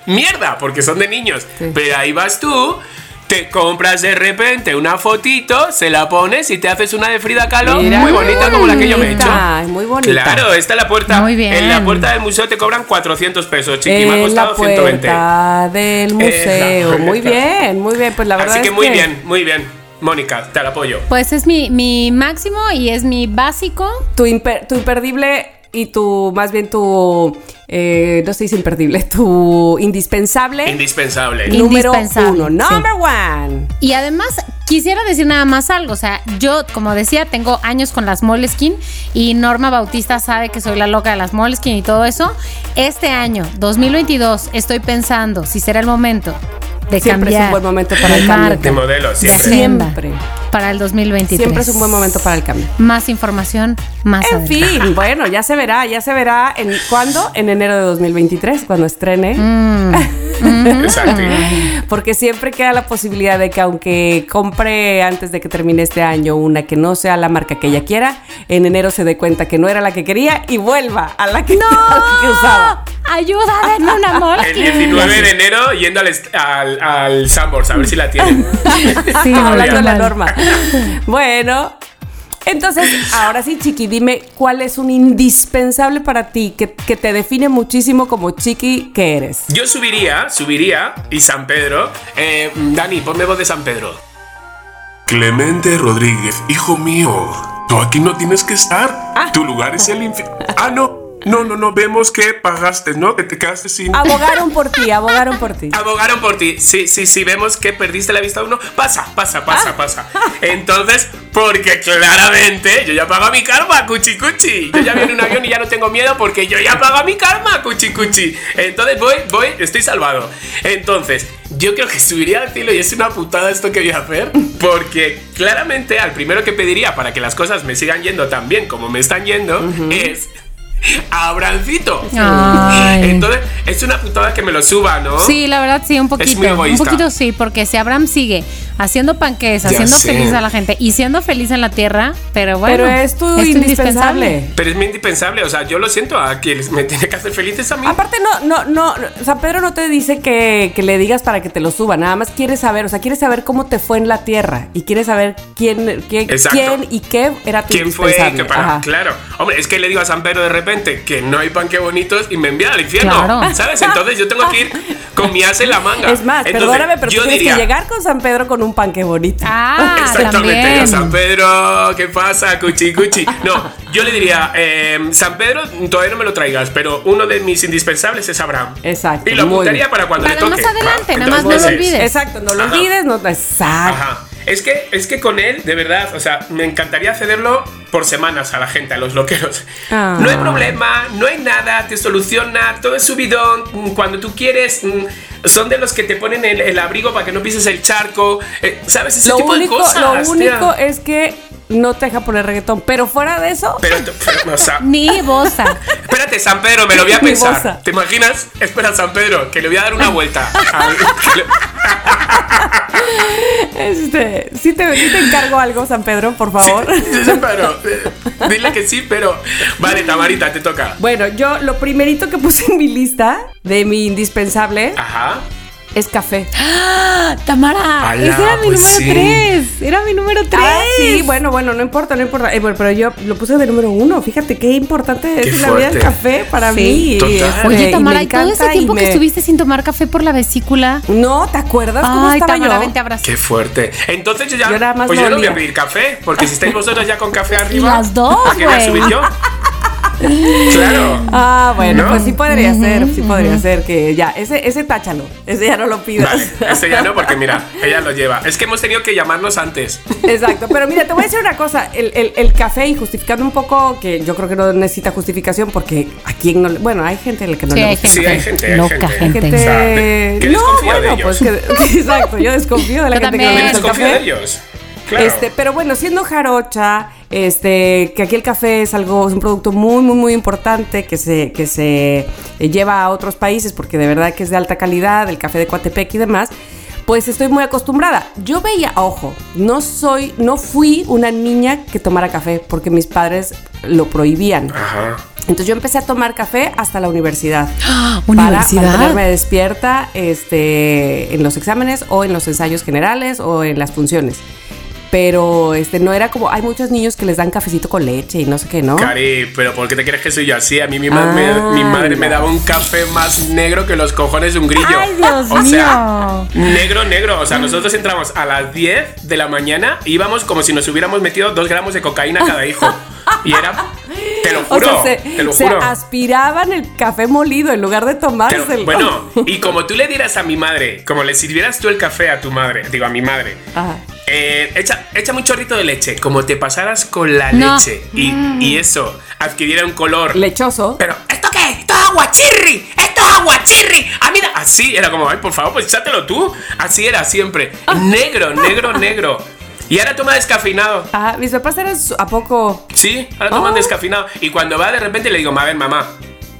mierda, porque son de niños. Sí. Pero ahí vas tú, te compras de repente una fotito, se la pones y te haces una de Frida Kahlo Mira, muy bonita como la que yo me he hecho. muy bonita. Claro, esta es la puerta. Muy bien. En la puerta del museo te cobran 400 pesos, chiqui. Me ha En la costado 120. puerta del museo. Muy bien, muy bien. Pues la verdad Así que es muy bien, muy bien. Mónica, te la apoyo. Pues es mi, mi máximo y es mi básico. Tu, imper- tu imperdible y tu, más bien tu, eh, no se dice imperdible, tu indispensable Indispensable. Número Indispensable, uno. sí. Number one. Y además quisiera decir nada más algo, o sea, yo como decía tengo años con las Moleskine y Norma Bautista sabe que soy la loca de las Moleskine y todo eso. Este año, 2022, estoy pensando si será el momento de Siempre es cambiar un buen momento para de el cambio. De modelo, de siempre. Siempre. para el 2023. Siempre es un buen momento para el cambio. Más información, más En adelante. fin, bueno, ya se verá, ya se verá. ¿En cuándo? En enero de 2023, cuando estrene. Mm. Exacto. Porque siempre queda la posibilidad de que aunque compre antes de que termine este año una que no sea la marca que ella quiera, en enero se dé cuenta que no era la que quería y vuelva a la que, a la que usaba. Ayuda, denme una El Moleskine. 19 de enero yendo al, al, al Sambors a ver si la tienen. Sí, Hablando de la norma. Bueno, entonces, ahora sí, Chiqui, dime cuál es un indispensable para ti que, que te define muchísimo como Chiqui que eres. Yo subiría, subiría, y San Pedro. Eh, Dani, ponme voz de San Pedro. Clemente Rodríguez, hijo mío, tú aquí no tienes que estar. Tu lugar es el infierno. Ah, no. No, no, no. Vemos que pagaste, ¿no? Que te quedaste sin. Abogaron por ti, abogaron por ti. Abogaron por ti. Sí, sí, sí, vemos que perdiste la vista a uno. Pasa, pasa, pasa, pasa. Entonces, porque claramente yo ya pago mi karma, cuchi cuchi. Yo ya viene un avión y ya no tengo miedo porque yo ya pago mi karma, cuchi cuchi. Entonces voy, voy, estoy salvado. Entonces, yo creo que subiría al cielo y es una putada esto que voy a hacer. Porque claramente al primero que pediría para que las cosas me sigan yendo tan bien como me están yendo es a Abrancito. Ay. Entonces, es una putada que me lo suba, ¿no? Sí, la verdad sí, un poquito. muy un poquito sí, porque si Abraham sigue haciendo panques, Ya haciendo sé. feliz a la gente y siendo feliz en la tierra, pero bueno. Pero es tu indispensable. Pero es muy indispensable, o sea, yo lo siento a quien me tiene que hacer felices a mí. Aparte, no, no, no, San Pedro no te dice que, que le digas para que te lo suba, nada más quiere saber, o sea, quiere saber cómo te fue en la tierra y quiere saber quién, quién, quién y qué era tu ¿Quién fue? Que para, claro. Hombre, es que le digo a San Pedro de repente repente que no hay pan que bonitos y me envían al infierno. Claro. ¿Sabes? Entonces yo tengo que ir con mi as en la manga. Es más, Entonces, perdóname, pero yo tienes diría, que llegar con San Pedro con un panque bonito. Ah, Exactamente, también. San Pedro, ¿qué pasa? Cuchi, cuchi. No, yo le diría, eh, San Pedro, todavía no me lo traigas, pero uno de mis indispensables es Abraham. Exacto, Y lo apuntaría para cuando Para le toque. más adelante, ¿va? nada más no lo olvides. Exacto, no lo Ajá. olvides, no, exacto. Ajá. Es que, es que con él, de verdad, o sea, me encantaría cederlo por semanas a la gente, a los loqueros. Ah. No hay problema, no hay nada, te soluciona, todo es subidón. mm, Cuando tú quieres, mm, son de los que te ponen el, el abrigo para que no pises el charco. eh, ¿Sabes? Ese Lo tipo único, de cosas. lo tía. único es que no te deja poner reggaetón, pero fuera de eso, Pero, pero, o sea, Ni bosa. espérate, San Pedro, me lo voy a pensar. ¿Te imaginas? Espera, San Pedro, que le voy a dar una vuelta. Este, sí te, sí te encargo algo, San Pedro, por favor. Sí, pero, eh, dile que sí, pero. Vale, Tamarita, te toca. Bueno, yo lo primerito que puse en mi lista de mi indispensable Ajá. Es café. Tamara, Ala, ese era mi pues número sí. 3. Era mi número 3. Ah, sí, bueno, bueno, no importa, no importa. Eh, bueno, pero yo lo puse de número uno. Fíjate qué importante Qué es la vida del fuerte. café para Sí. mí. Total. este, Oye, y Tamara, me y todo ese tiempo que estuviste sin tomar café por la vesícula. No, ¿te acuerdas cómo Ay, estaba Tamara, yo? vente abrazo. Qué fuerte. Entonces yo ya. Yo nada más pues lo yo no voy a pedir café, porque si estáis vosotros ya con café arriba. Las dos, ¿A qué voy a subir yo? claro. Ah, bueno, ¿No? pues sí podría ser, sí podría ser que ya, ese, ese táchalo, ese ya no lo pidas. Vale, este ya no, porque mira, ella lo lleva. Es que hemos tenido que llamarnos antes. Exacto, pero mira, te voy a decir una cosa, el, el- el café y justificando un poco, que yo creo que no necesita justificación porque a quien no le, bueno, hay gente a la que no Sí, le hay gusta. gente. Sí, hay gente, hay loca, gente. gente. Gente- O sea, que no, desconfía de bueno, ellos. pues que, exacto, yo desconfío de la Yo gente que también. no le gusta el desconfío de café. ellos. Claro. Este, pero bueno, siendo jarocha, este, que aquí el café es algo, es un producto muy, muy, muy importante que se, que se eh, lleva a otros países porque de verdad que es de alta calidad, el café de Coatepec y demás. Pues estoy muy acostumbrada. Yo veía, ojo, no soy, no fui una niña que tomara café porque mis padres lo prohibían. Ajá. Entonces yo empecé a tomar café hasta la universidad. Ah, Para Universidad. mantenerme despierta este, en los exámenes o en los ensayos generales o en las funciones. Pero este, no era como, hay muchos niños que les dan cafecito con leche y no sé qué, ¿no? Cari, pero ¿por qué te crees que soy yo así? A mí mi, ma- me- Ah, mi madre me daba un café más negro que los cojones de un grillo. Ay, Dios o sea, negro, negro. O sea, nosotros entramos a las 10 de la mañana y íbamos como si nos hubiéramos metido dos gramos de cocaína cada hijo. Y era, te lo O juro, sea, te lo se, se juro. aspiraban el café molido en lugar de Pero, tomárselo. bueno, y como tú le dieras a mi madre, como le sirvieras tú el café a tu madre, digo a mi madre, Ajá. Eh, echa, echa un chorrito de leche, como te pasaras con la No. leche y, y eso adquiriera un color. Lechoso. Pero, ¿esto qué? ¡Esto es aguachirri! ¡Esto es aguachirri! Ah, mira, así era como, ay, por favor, pues échatelo tú. Así era siempre. Negro, negro, negro. Y ahora toma descafeinado. Ajá, mis papás eran a poco. Sí, ahora toman Oh. descafeinado. Y cuando va de repente le digo, a ver, mamá,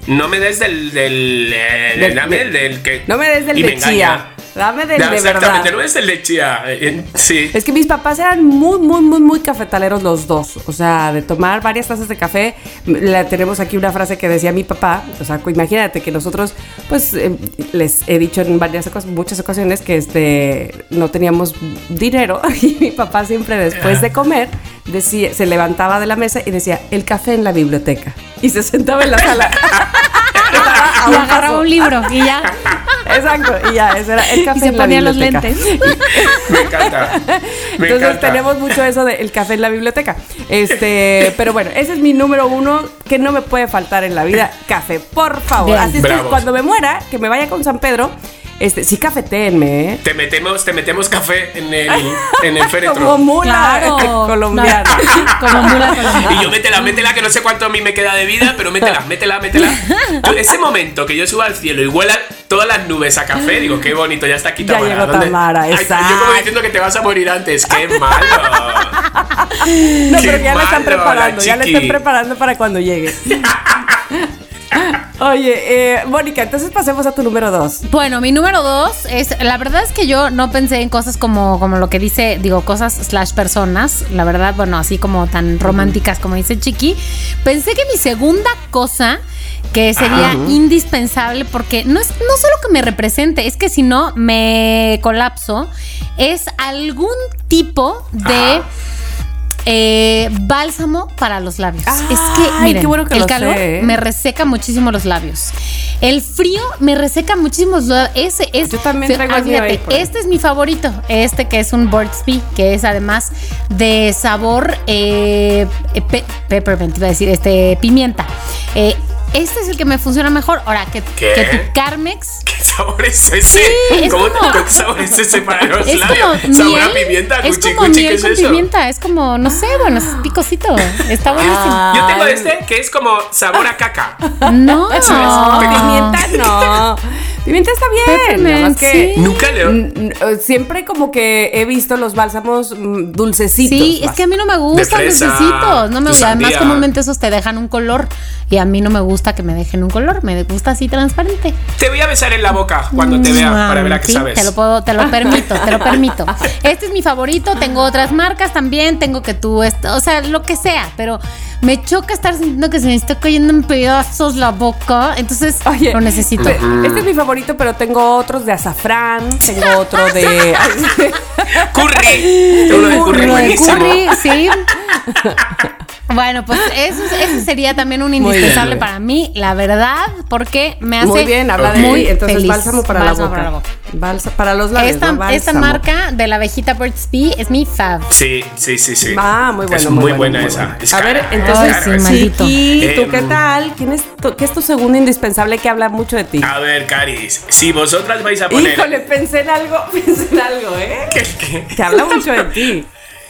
no me des del. del. eh, Del- dame del- del, que. No me des del y me de chía. engaña. Dame del No, de exactamente, verdad. no el de chía. Eh, Sí. Es que mis papás eran muy, muy, muy, muy cafetaleros los dos. O sea, de tomar varias tazas de café. La, tenemos aquí una frase que decía mi papá. O sea, imagínate que nosotros, pues, eh, les he dicho en varias ocas- muchas ocasiones que este no teníamos dinero. Y mi papá siempre después de comer decía, se levantaba de la mesa y decía, el café en la biblioteca. Y se sentaba en la sala. Y agarraba un libro y ya. Exacto, y ya, ese era el café Y se en la ponía los lentes. Me encanta. Me Entonces encanta. tenemos mucho eso del café en la biblioteca. Este, pero bueno, ese es mi número uno que no me puede faltar en la vida. Café, por favor. Bien. Así es que cuando me muera, que me vaya con San Pedro, este, sí cafetéenme, ¿eh? Te metemos, te metemos café en el, en el féretro. Como mula Claro. colombiana. No, como mula colombiana. Y yo métela, métela, que no sé cuánto a mí me queda de vida, pero métela, métela, métela. Yo, ese momento que yo subo al cielo y huela todas las nubes a café, digo, qué bonito, ya está aquí Ya Tamara. llegó ¿dónde? Tamara, Ay, exacto. Yo como diciendo que te vas a morir antes, qué malo. No, Qué pero ya la están preparando, ya la están preparando para cuando llegue. Oye, eh, Mónica, entonces pasemos a tu número dos. Bueno, mi número dos es, la verdad es que yo no pensé en cosas como, como lo que dice, digo, cosas slash personas, la verdad, bueno, así como tan románticas como dice Chiqui. Pensé que mi segunda cosa que sería indispensable porque no es no solo que me represente, es que si no me colapso, es algún tipo de Ajá. Eh, bálsamo para los labios. Es que, miren, qué bueno que el lo calor sé, ¿eh? me reseca muchísimo los labios. El frío me reseca muchísimo los labios. Ese es. Yo también traigo ah, fíjate, este es mi favorito. Este que es un Burt's Bee, que es además de sabor eh, pe- peppermint, iba a decir, este, pimienta. Eh, este es el que me funciona mejor. Ahora, que, ¿Qué? que tu Carmex ¿Qué sabor es ese? es ¿Cómo como- ¿Qué sabor es ese para los es labios? como ¿Sabor a miel, pimienta? es Cuchi, como cuchi, miel ¿qué es con eso? pimienta, es como, no sé, bueno, es picosito, está buenísimo. Yo tengo este que es como sabor a caca. No, No, pimienta no. Pimienta está bien. Nada más Peppermint, que sí. Nunca le... mm, eh, siempre como que he visto los bálsamos mm, dulcecitos. Sí, es que a mí no me gustan fresa, dulcecitos, no me gusta. Además, comúnmente esos te dejan un color y a mí no me gusta que me dejen un color, me gusta así transparente. Te voy a besar en la boca cuando te vea para ver a qué Sí, sabes. Te lo puedo, te lo permito, te lo permito. Este es mi favorito, tengo otras marcas también, tengo que tú, esto, o sea, lo que sea, pero me choca estar sintiendo que se me está cayendo en pedazos la boca, entonces Oye, lo necesito. Este es mi favorito, pero tengo otros de azafrán, tengo otro de... Curry. Uno de curry buenísimo. curry, sí. Bueno, pues eso, eso sería también un bien. indispensable para mí, la verdad, porque me hace Muy bien, habla de muy ti. Entonces, feliz. bálsamo para, Bálsamo la, boca. para la boca. Balsa- para los labios, Esta, ¿no? esta Bálsamo. marca de la abejita Burt's Bee es mi fab. Sí, sí, sí, sí. Ah, muy bueno. Es muy muy, bueno, buena muy esa. bueno. Es A ver, entonces, es sí. Chiqui, ¿tú Em, qué tal? ¿Quién es tu- ¿Qué es tu segundo indispensable que habla mucho de ti? A ver, Caris, si vosotras vais a poner. Híjole, pensé en algo, pensé en algo, ¿eh? ¿Qué- qué? Que habla mucho de ti.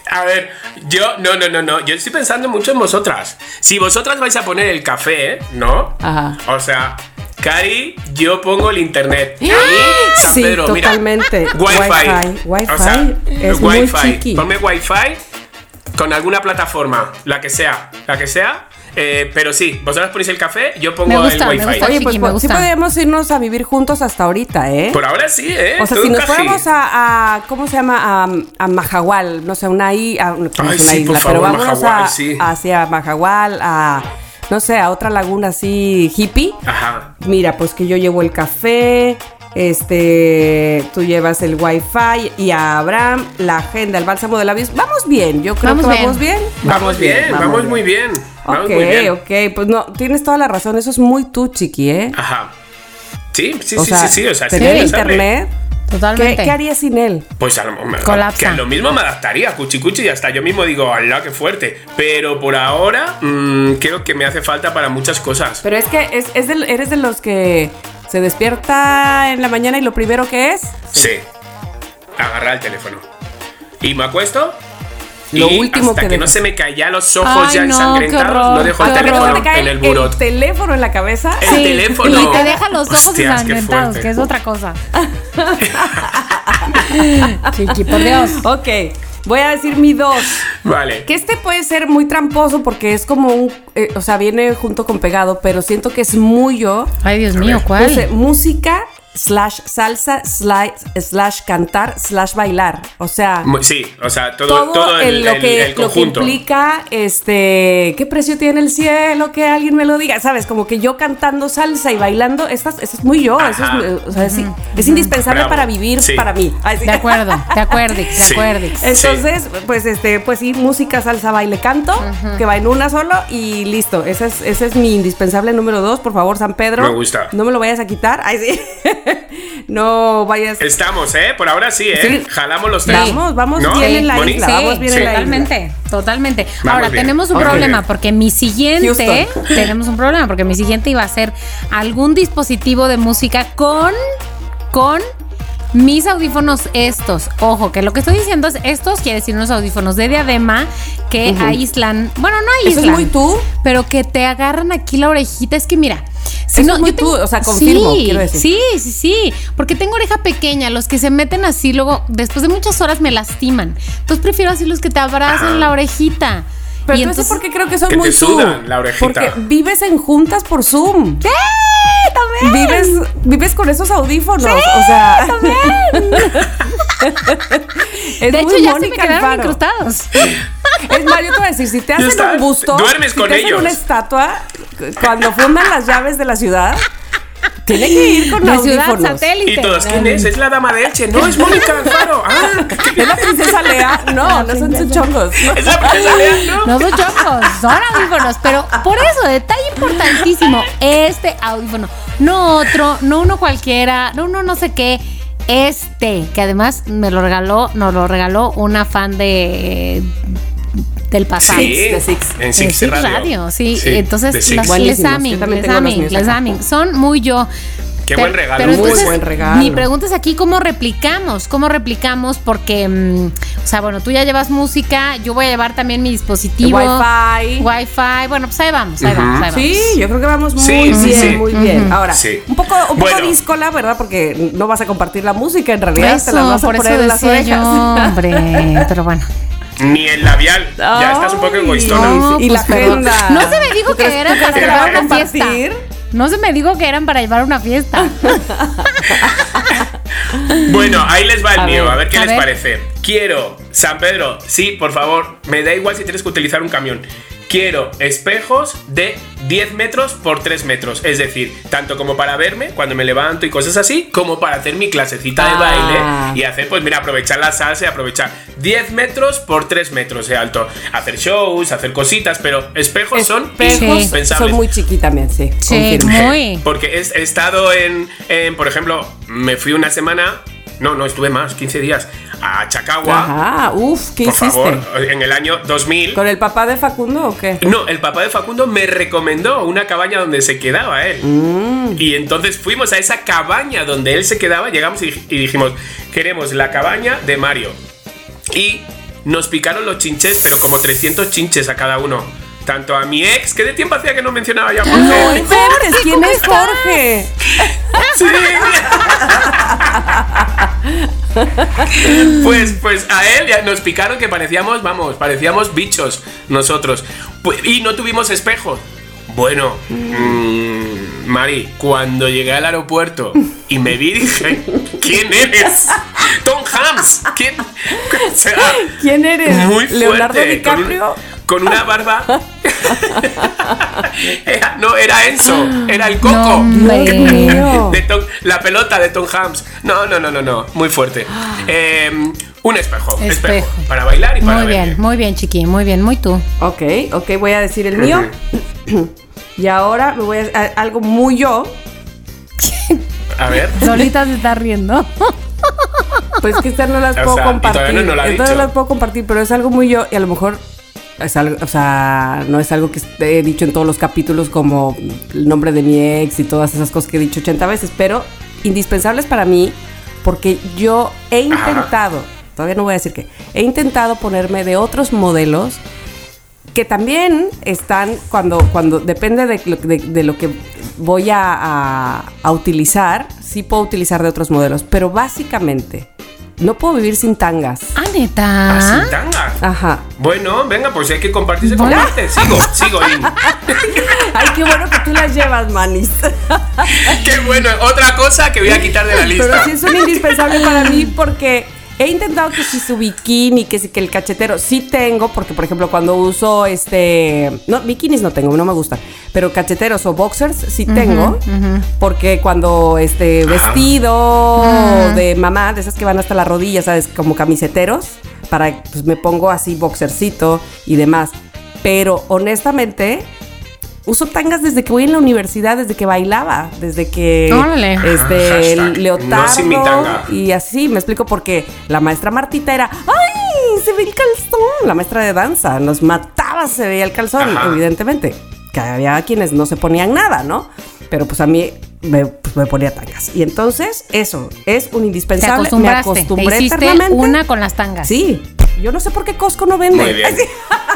A ver, yo, no, no, no, no, yo estoy pensando mucho en vosotras. Si vosotras vais a poner el café, ¿no? Ajá. O sea, Cari, yo pongo el internet. A mí, San Sí, Pedro, mira. totalmente. Wi-Fi. Wi-Fi. Wi-Fi O sea, es muy Wi-Fi. chiqui. Ponme Wi-Fi con alguna plataforma, la que sea, la que sea. Eh, pero sí, vosotras ponéis el café, yo pongo Me gusta, el me Wi-Fi. gusta. Oye, pues me sí gusta. podríamos irnos a vivir juntos hasta ahorita, ¿eh? Por ahora sí, ¿eh? O sea, Todo si nos fuéramos a, a- ¿cómo se llama? A, a Mahahual, no sé, una, i- a, no, no Ay, una sí, isla, por favor, pero vámonos Mahahual, a- sí. hacia Mahahual, a, no sé, a otra laguna así hippie. Ajá. Mira, pues que yo llevo el café, este, tú llevas el wifi y a Abraham la agenda, el bálsamo de labios. Vamos bien, yo creo Vamos que bien. vamos bien. Vamos bien, vamos muy bien. Vamos Ok, muy bien. ok, pues no, tienes toda la razón, eso es muy tú, chiqui, ¿eh? Ajá. Sí, sí, o sí, sea, sí, sí, o sea, sí, tener indispensable. internet, ¿qué, Totalmente. qué harías sin él? Pues a lo, mejor- Colapsa. que a lo mismo me adaptaría, cuchi cuchi, y hasta yo mismo digo, ¡hala, qué fuerte! Pero por ahora, mm, creo que me hace falta para muchas cosas. Pero es que es, es del- eres de los que se despierta en la mañana y lo primero que es Sí. Agarrar el teléfono. Y me acuesto. Lo y último hasta que que, no se me caían los ojos Ay, ya no, ensangrentados, qué horror, no dejo el teléfono te cae en el burot. teléfono en la cabeza. El Sí, teléfono. Y te deja los ojos Hostias, ensangrentados, que es otra cosa. Chiqui, por Dios. Ok, voy a decir mi dos. Vale. Que este puede ser muy tramposo porque es como un, eh, o sea, viene junto con pegado, pero siento que es muy yo. Ay, Dios mío. ¿cuál? Puse música slash salsa slash, slash cantar slash bailar. O sea, Sí, o sea, todo, todo, todo el, lo, el- que, el lo que implica este qué precio tiene el cielo que alguien me lo diga sabes como que yo cantando salsa y bailando eso es muy yo eso es, o sea, sí, es indispensable Bravo. para vivir Sí. para mí. De acuerdo, de acuerdo, de Sí. acuerdo. entonces pues este pues sí música salsa baile canto que va en una solo y listo ese es ese es mi indispensable número dos por favor San Pedro Me gusta. no me lo vayas a quitar ay sí no vayas Estamos, ¿eh? Por ahora sí, ¿eh? Sí. Jalamos los tres. Vamos, vamos ¿No? bien en la Moni? isla, vamos bien Sí. en la isla. totalmente, totalmente. Vamos Ahora bien. tenemos un problema porque mi siguiente, Houston. tenemos un problema porque mi siguiente iba a ser algún dispositivo de música con, con mis audífonos estos. Ojo, que lo que estoy diciendo es estos, quiere decir unos audífonos de diadema que aíslan, bueno, no Eso es aíslan. muy tú. Pero que te agarran aquí la orejita. Es que mira, si no, yo tengo- tú, o sea, confirmo, Sí, quiero decir. Sí, sí, sí. Porque tengo oreja pequeña. Los que se meten así, luego, después de muchas horas me lastiman. Entonces prefiero así los que te abrazan Ajá. la orejita. Pero Y tú entonces- por qué creo que son Que muy te tú. sudan la orejita. Porque vives en juntas por Zoom. ¡Sí! ¡También! Vives, vives con esos audífonos. o sea. es de hecho, muy ya se me Mónica quedaron incrustados. Es más, yo te voy a decir, si te hacen un busto, Duermes si con te hacen ellos. una estatua, cuando fundan las llaves de la ciudad, Tiene que ir con de ciudad audífonos. satélite. Y todos, ¿quién es? Es la dama de Elche. No, es Mónica Alfaro. Ah, ¿Es la princesa Lea? No, no son sus chongos. es la princesa Lea, ¿no? No son chocos, son audífonos. Pero por eso, detalle importantísimo, este audífono. No otro, no uno cualquiera, no uno no sé qué. Este, que además me lo regaló, nos lo regaló una fan de del pasado. Sí, de Six. en Six, Six Radio. Radio, sí. de Entonces, Six. las- les también les míos les aming. Son muy yo. Qué Pero- buen regalo. pero Muy entonces, buen regalo. Mi pregunta es aquí cómo replicamos, cómo replicamos porque, mm, o sea, bueno, tú ya llevas música, yo voy a llevar también mi dispositivo. Wi-Fi. Wi-Fi, bueno, pues ahí vamos, ahí vamos, ahí vamos. Sí, yo creo que vamos muy Sí, sí, bien, sí. muy bien. Ahora, Sí. un poco, un poco Bueno. díscola, ¿verdad? Porque no vas a compartir la música, en realidad Eso, te la vas a por poner eso en las orejas. yo, hombre, pero bueno. Ni el labial. Ya estás un poco egoístona. No, y la pues, agenda. No se me dijo ¿Tú que eran para llevar una fiesta. No se me dijo que eran para llevar una fiesta. Bueno, ahí les va el A mío, ver, a ver qué a les ver. parece. Quiero, San Pedro, sí, por favor, me da igual si tienes que utilizar un camión. Quiero espejos de 10 metros por 3 metros. Es decir, tanto como para verme cuando me levanto y cosas así, como para hacer mi clasecita de Ah. baile y hacer, pues mira, aprovechar la salsa y aprovechar 10 metros por 3 metros de alto. Hacer shows, hacer cositas, pero espejos son Espejos indispensables. son muy chiquitos también, sí. Sí, muy. Porque he, he estado en, en, por ejemplo, me fui una semana, no, no, estuve más, 15 días, a Chacagua, Ajá, uf, ¿qué por hiciste? favor, en el año 2000. ¿Con el papá de Facundo o qué? No, el papá de Facundo me recomendó una cabaña donde se quedaba él. Mm. Y entonces fuimos a esa cabaña donde él se quedaba, llegamos y, y dijimos, queremos la cabaña de Mario. Y nos picaron los chinches, pero como 300 chinches a cada uno. Tanto a mi ex, que de tiempo hacía que no mencionaba ya a Jorge. No inventes, ¿quién es Jorge? Sí. pues, pues a él ya nos picaron que parecíamos, vamos, parecíamos bichos nosotros. Pues- y no tuvimos espejos. Bueno, mm, Mari, cuando llegué al aeropuerto y me vi, dije, ¿quién eres? Tom Hanks. ¿Quién? O sea, ¿Quién eres? muy ¿Leonardo fuerte, un- DiCaprio? Con, una barba. Era- no, era Enzo, era el No, coco. mío. De Tom- la pelota de Tom Hanks. No, no, no, no, no. Muy fuerte. Eh, un espejo, espejo. Espejo. Para bailar y para Muy bien, muy bien, chiqui, muy bien, muy tú. Ok, ok, voy a decir el mío. y ahora me voy a, a- algo muy yo. A ver. Solita se está riendo. Pues que estas no las O puedo sea, compartir. no Estas no dicho. las puedo compartir, pero es algo muy yo y a lo mejor es algo, o sea, no es algo que he dicho en todos los capítulos como el nombre de mi ex y todas esas cosas que he dicho 80 veces, pero indispensables para mí porque yo he intentado, todavía no voy a decir que, he intentado ponerme de otros modelos que también están cuando, cuando depende de de lo que voy a, a- a utilizar, sí puedo utilizar de otros modelos, pero básicamente no puedo vivir sin tangas. Ah, neta. Ah, sin tanga. Ajá. Bueno, venga, pues si hay que compartir, se comparte. Sigo, sigo, In. Ay, qué bueno que tú las llevas, manis. Qué bueno. Otra cosa que voy a quitar de la Pero lista. sí es un indispensable para mí porque he intentado que si su bikini, que si que el cachetero, sí tengo, porque por ejemplo cuando uso este, no, bikinis no tengo, no me gustan, pero cacheteros o boxers sí tengo, porque cuando este vestido de mamá, de esas que van hasta la rodilla, sabes, como camiseteros, para pues me pongo así boxercito y demás. Pero honestamente, uso tangas desde que voy en la universidad, desde que bailaba, desde que Órale. este el leotardo no sin mi tanga. y así me explico porque la maestra Martita era ay se ve el calzón la maestra de danza nos mataba se veía el calzón Ajá. evidentemente que había quienes no se ponían nada no pero pues a mí me, pues, me ponía tangas y entonces eso es un Te indispensable me acostumbré Te hiciste eternamente una con las tangas. sí yo no sé por qué Costco no vende Muy bien.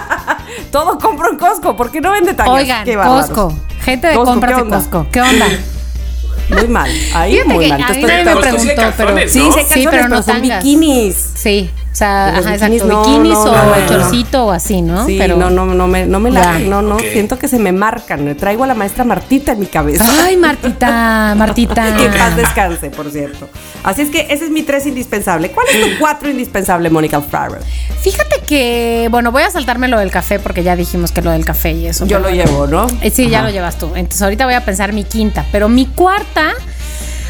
Todo compro en Costco ¿por qué no vende tangas Oigan, Qué. Costco. Gente de Costco, compras ¿qué de? Costco. ¿Qué onda? muy mal ahí Fíjate muy mal a mí Entonces, me preguntó, pero Sí, ¿no? sí, pero pero, no son tangas. bikinis. Sí. O sea, ajá, bikinis, exacto, no, bikinis no, o no, el no. chorcito o así, ¿no? Sí, no, no, no me, no me la, Ya. no, no, siento que se me marcan. Traigo a la maestra Martita en mi cabeza. Ay, Martita, Martita. Que en paz descanse, por cierto. Así es que ese es mi tres indispensable. ¿Cuál es tu cuatro indispensable, Mónica Farrell? Fíjate que, bueno, voy a saltarme lo del café porque ya dijimos que lo del café y eso. Yo pero lo llevo, ¿no? Eh, Sí, ya lo llevas tú. Entonces ahorita voy a pensar mi quinta. Pero mi cuarta,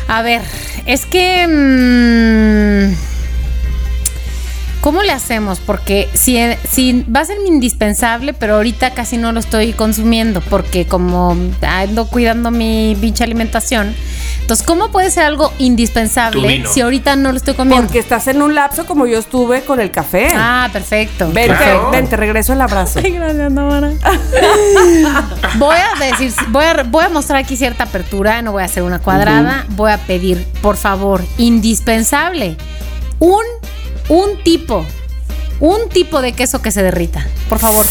a ver, es que... mm, ¿Cómo le hacemos? Porque si, si va a ser mi indispensable, pero ahorita casi no lo estoy consumiendo porque como ando cuidando mi pinche alimentación. Entonces, ¿cómo puede ser algo indispensable si ahorita no lo estoy comiendo? Porque estás en un lapso como yo estuve con el café. Ah, perfecto. Vente, claro. ven, te regreso el abrazo. Ay, gracias, Tamara. voy a decir, voy a, voy a mostrar aquí cierta apertura, no voy a hacer una cuadrada, voy a pedir, por favor, indispensable, un, un tipo, un tipo de queso que se derrita, por favor.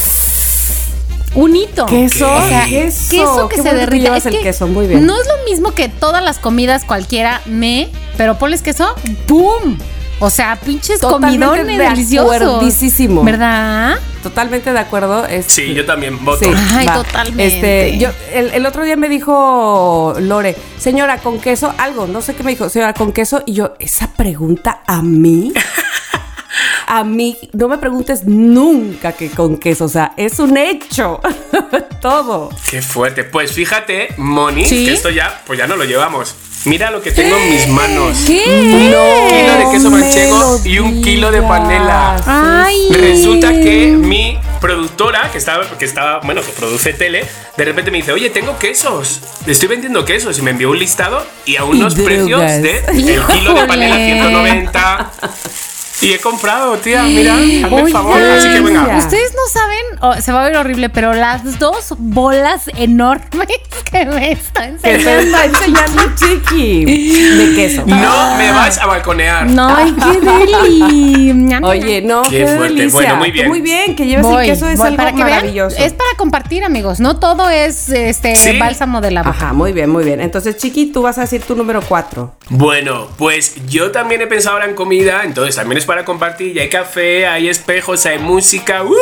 Un hito. Queso, O sea, queso. queso que Qué se que derrita. llevas Es el que queso, muy bien. No es lo mismo que todas las comidas cualquiera me, pero ponles queso, ¡pum! O sea, pinches Totalmente comidones de deliciosos. ¿Verdad? Totalmente de acuerdo. este, Sí, yo también voto. Sí, Ay, va. totalmente. Este, yo, el, el otro día me dijo Lore, señora, con queso, algo, no sé qué me dijo, señora, con queso, y yo, esa pregunta a mí, a mí, no me preguntes nunca que con queso, o sea, es un hecho, todo. Qué fuerte. Pues fíjate, Moni, ¿Sí? que esto ya, pues ya no lo llevamos. Mira lo que tengo en mis manos. ¿Qué? Un kilo de queso manchego y un kilo de panela. Ay. Resulta que mi productora, que estaba, que estaba, bueno, que produce tele, de repente me dice, oye, tengo quesos. Estoy vendiendo quesos. Y me envió un listado y a unos precios de el kilo de panela Híjole. 190. Y he comprado, tía, mira, hazme el favor. Así que venga. Ustedes no saben, o- se va a ver horrible, pero las dos bolas enormes que me están Que te enseñando. está enseñando chiqui de queso. No me vas a balconear. No, ay, qué deli. Oye, no, Qué qué, fuerte. delicia. Bueno, muy bien. Muy bien, que lleves Voy, el queso es voy, algo para que vean, maravilloso. es para compartir, amigos. No todo es este Sí. bálsamo de la boca. Ajá, muy bien, muy bien. Entonces, Chiqui, tú vas a decir tu número cuatro. Bueno, pues yo también he pensado ahora en comida, entonces también es para compartir, y hay café, hay espejos, hay música, ¡uh!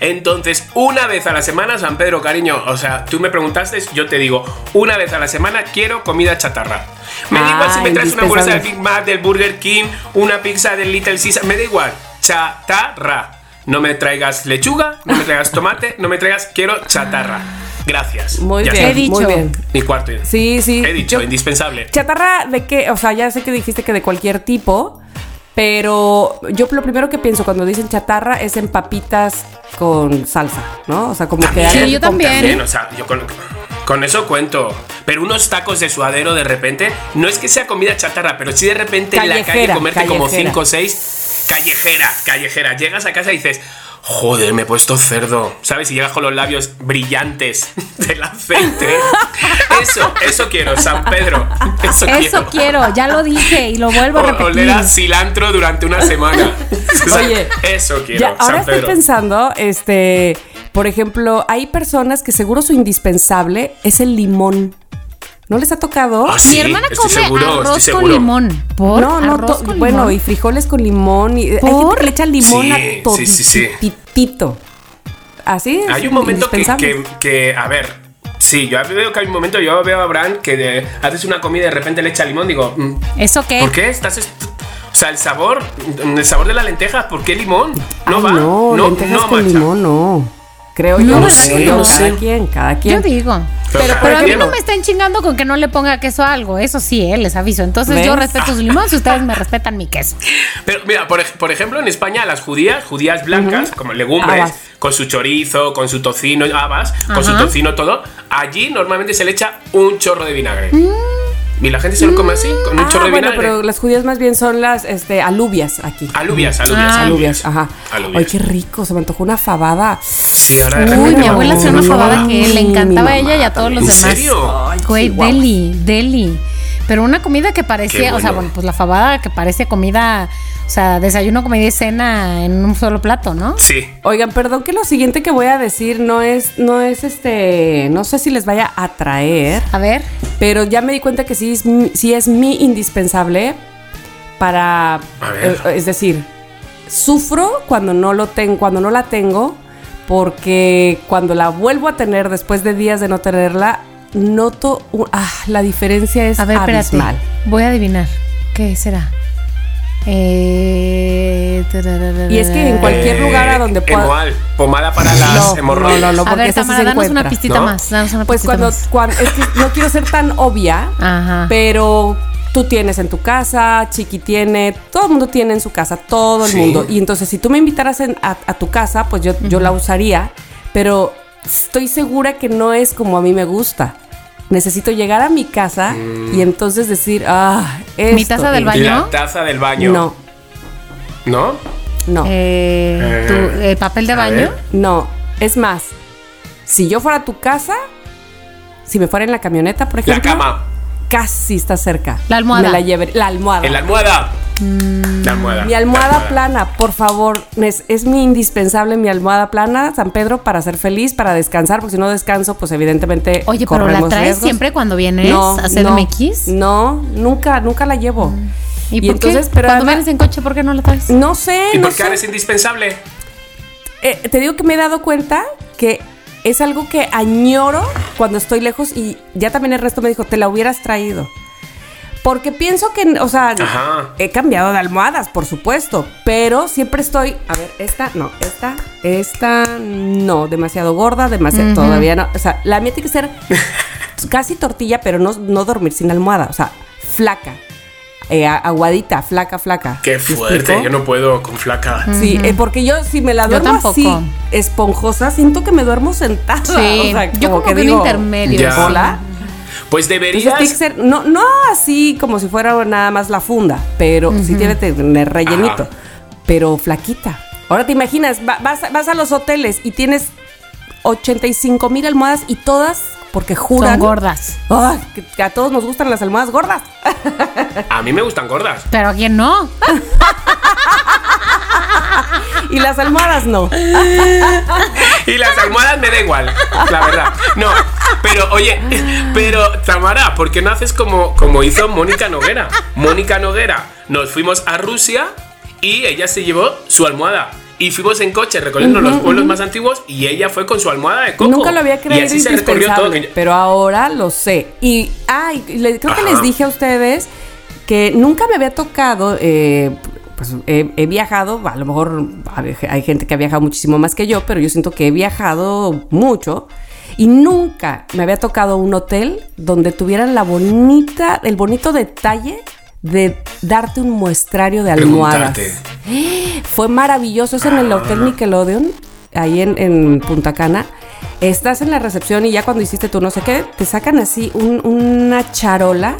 Entonces, una vez a la semana, San Pedro, cariño, o sea, tú me preguntaste, yo te digo, una vez a la semana quiero comida chatarra. Me da igual si me traes una hamburguesa del. Big Mac, del Burger King, una pizza del Little Caesar, me da igual, chatarra. No me traigas lechuga, no me traigas tomate, no me traigas, quiero chatarra. Gracias. Muy Ya bien, está. He dicho. muy bien. Mi cuarto. Sí, sí. He dicho, Yo- indispensable. Chatarra de qué, o sea, ya sé que dijiste que de cualquier tipo, pero yo lo primero que pienso cuando dicen chatarra es en papitas con salsa, ¿no? O sea, como que También. Sí, yo con- también. También, o sea, yo con, con eso cuento. Pero unos tacos de suadero de repente, no es que sea comida chatarra, pero sí de repente en la calle Callejera, comerte como callejera. 5 o 6. Callejera, callejera. Llegas a casa y dices, joder, me he puesto cerdo. ¿Sabes? Y llegas con los labios brillantes del aceite. Eso, eso quiero, San Pedro. Eso, Eso quiero, ya lo dije y lo vuelvo a repetir. Oler a cilantro durante una semana. Oye, eso quiero, Ya, ahora San estoy pensando, este, por ejemplo, hay personas que seguro su indispensable es el limón. ¿No les ha tocado? Ah, sí, Mi hermana estoy come seguro, arroz con limón. ¿Por? No, no, ¿Arroz con bueno, limón? y frijoles con limón. Y, hay gente ¿Por? que le echa limón Sí, a sí, sí, sí. todititito. Así es. Hay un momento que, que, que, a ver, sí, yo veo que hay un momento, yo veo a Abraham que de- haces una comida y de repente le echa limón, digo, mm, ¿Eso qué? ¿por qué? Estás est- o sea, el sabor, el sabor de la lenteja, ¿por qué limón? No Ay, va, no, no, lentejas no con macha. limón, no. Creo No, yo, no sé, sé, no cada sé. quien, cada Yo quien. digo. Pero, Pero, a mí no me estén chingando con que no le ponga queso a algo. Eso sí, eh, les aviso. Entonces yo respeto su limón si ustedes me respetan mi queso. Pero mira, por, por ejemplo, en España las judías, judías blancas, como legumbres, con su chorizo, con su tocino, habas, con su tocino todo, allí normalmente se le echa un chorro de vinagre. Mm. Y la gente se lo come así, con un Ah, chorro de bueno, vinagre. pero las judías más bien son las este, alubias aquí. Alubias, alubias, Ah. Alubias, ajá. Alubias. Ay, qué rico, se me antojó una fabada. Sí, ahora de Uy, mi abuela hacía una fabada que le encantaba a ella y a todos los ¿En demás. serio? Güey, deli, deli. Pero una comida que parecía, o sea, bueno. pues la fabada que parece comida, o sea, desayuno, comida y cena en un solo plato, ¿no? Sí. Oigan, perdón que lo siguiente que voy a decir no es, no es este, no sé si les vaya a atraer, A ver. pero ya me di cuenta que sí es, mi- sí es mi indispensable para, A ver. eh, es decir, sufro cuando no lo tengo, cuando no la tengo, porque cuando la vuelvo a tener después de días de no tenerla, noto un- ah, la diferencia es A ver, espérate. abismal. Voy a adivinar. ¿Qué será? Eh, Y es que en cualquier Eh, lugar a donde pueda- pomada para las No, hemorroides. no, no, no. A porque ver, Tamara, se danos una pistita ¿no? más. Danos una Pues pistita cuando, más. cuando es que no quiero ser tan obvia, Ajá. pero tú tienes en tu casa, Chiqui tiene, todo el mundo tiene en su casa, todo el Sí. mundo. Y entonces si tú me invitaras en- a, a tu casa, pues yo, yo la usaría, pero estoy segura que no es como a mí me gusta. Necesito llegar a mi casa Mm. y entonces decir, ah, esto. ¿Mi taza del baño? La taza del baño. No, ¿No? no, Eh, tu, Eh, eh, papel de baño. ver. no. Es más, si yo fuera a tu casa, si me fuera en la camioneta, por La ejemplo. cama. Casi está cerca. La almohada. Me la lleve, la almohada. En la almohada. La almohada. Mi almohada La plana, por favor, es, es mi indispensable mi almohada plana, San Pedro, para ser feliz, para descansar, porque si no descanso, pues evidentemente Oye, pero la corremos traes riesgos. siempre cuando vienes no, a hacer no, MX. No, nunca, nunca la llevo. ¿Y, Y por entonces, qué? pero cuando además- vienes en coche, ¿por qué no la traes? No sé, ¿Y no por qué sé. ahora es indispensable? Eh, te digo que me he dado cuenta que es algo que añoro cuando estoy lejos y ya también el resto me dijo, te la hubieras traído. Porque pienso que, o sea, Ajá. he cambiado de almohadas, por supuesto, pero siempre estoy, a ver, esta, no, esta, esta, no, demasiado gorda, demasiado, todavía no, o sea, la mía tiene que ser casi tortilla, pero no, no dormir sin almohada, o sea, flaca, eh, aguadita, flaca, flaca. Qué ¿Me fuerte. Yo no puedo con flaca. Sí, eh, porque yo si me la duermo así, esponjosa, siento que me duermo sentada. Sí, o sea, yo como que, un digo, intermedio. Ya. Hola. Pues Entonces deberías. tiene que ser, no, no así como si fuera nada más la funda, pero sí tiene que tener rellenito, Ajá. pero flaquita. Ahora te imaginas, va- vas, vas a los hoteles y tienes 85 mil almohadas y todas, porque juran. Son gordas. Que, que a todos nos gustan las almohadas gordas. A mí me gustan gordas. Pero a quién no. Y las almohadas no. Y las almohadas me da igual, la verdad. No, pero oye, pero Tamara, ¿por qué no haces como, como hizo Mónica Noguera? Mónica Noguera, nos fuimos a Rusia y ella se llevó su almohada. Y fuimos en coche recorriendo los pueblos más antiguos y ella fue con su almohada de coco. Nunca lo había Y creído así se recorrió todo. que- pero ahora lo sé. Y ay, creo que les dije a ustedes que nunca me había tocado, eh, pues he, he viajado, a lo mejor hay gente que ha viajado muchísimo más que yo, pero yo siento que he viajado mucho. Y nunca me había tocado un hotel donde tuvieran la bonita, el bonito detalle de darte un muestrario de almohadas. Fue maravilloso. Es en el Hotel Nickelodeon, ahí en, en Punta Cana. Estás en la recepción y ya cuando hiciste tú no sé qué, te sacan así un- una charola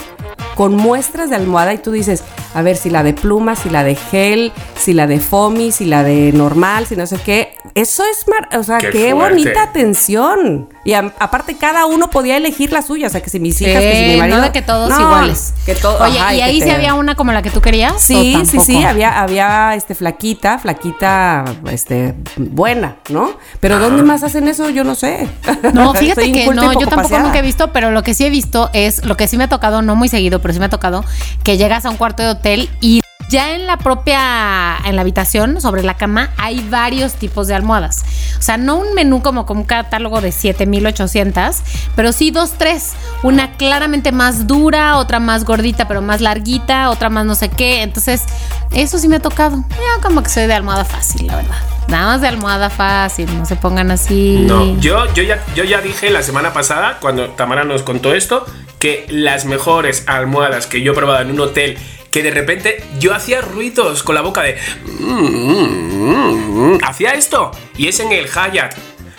con muestras de almohada y tú dices, a ver si la de pluma, si la de gel, si la de foamy, si la de normal, si no sé qué. Eso es, mar o sea, Qué bonita atención. Y a- aparte cada uno podía elegir la suya, o sea, que si mis hijas, que si mi Sí, marido. no de que todos No, iguales. Que todo, Oye, ajá, ¿y ahí te- sí había una como la que tú querías? Sí, ¿O sí, sí, había, había este flaquita, flaquita, este, buena, ¿no? Pero ¿dónde más hacen eso? Yo no sé. No, fíjate que no, yo poco tampoco paseada. nunca he visto, pero lo que sí he visto es, lo que sí me ha tocado, no muy seguido, pero sí me ha tocado, que llegas a un cuarto de hotel y ya en la propia, en la habitación, sobre la cama, hay varios tipos de almohadas. O sea, no un menú como con un catálogo de 7800, pero sí dos, tres. Una claramente más dura, otra más gordita, pero más larguita, otra más no sé qué. Entonces, eso sí me ha tocado. Yo como que soy de almohada fácil, la verdad. Nada más de almohada fácil, no se pongan así. No, yo, yo, ya, yo ya dije la semana pasada, cuando Tamara nos contó esto, que las mejores almohadas que yo he probado en un hotel, que de repente yo hacía ruidos con la boca de... "Mm, mm, mm", hacía esto, y es en el Hyatt.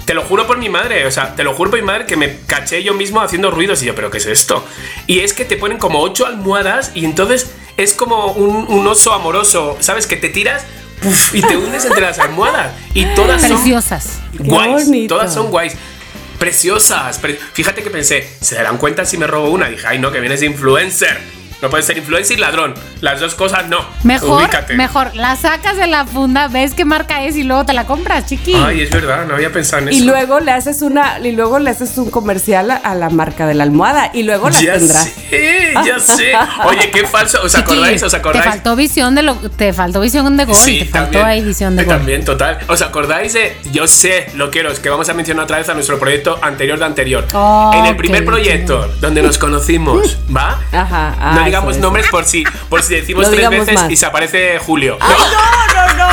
Te lo juro por mi madre, o sea, te lo juro por mi madre que me caché yo mismo haciendo ruidos y yo, pero ¿qué es esto? Y es que te ponen como ocho almohadas y entonces es como un, un oso amoroso, ¿sabes? Que te tiras y te unes entre las almohadas y todas son Preciosas. Guays. Todas son guays. Preciosas. pre- Fíjate que pensé, ¿se darán cuenta si me robo una? Dije, ay no, que vienes de influencer. No puedes ser influencer y ladrón. Las dos cosas no. Mejor, Ubícate. mejor, la sacas de la funda, ves qué marca es y luego te la compras, chiqui. Ay, es verdad, no había pensado en eso. Y luego le haces una, y luego le haces un comercial a, a la marca de la almohada y luego la ya tendrá. sé, ya sé. Oye, qué falso. ¿Os Chiqui, acordáis? ¿Os acordáis? Te faltó visión de lo, te faltó visión de gol, te faltó ahí visión de eh, gol. También, total. ¿Os acordáis de Yo sé, loqueros, que vamos a mencionar otra vez a nuestro proyecto anterior de anterior? Oh, en el primer proyecto, donde nos conocimos, ¿va? Ajá, ah, no digamos eso nombres por si, por si decimos No tres veces más. y se aparece Julio. ¡Ay, no, no, no!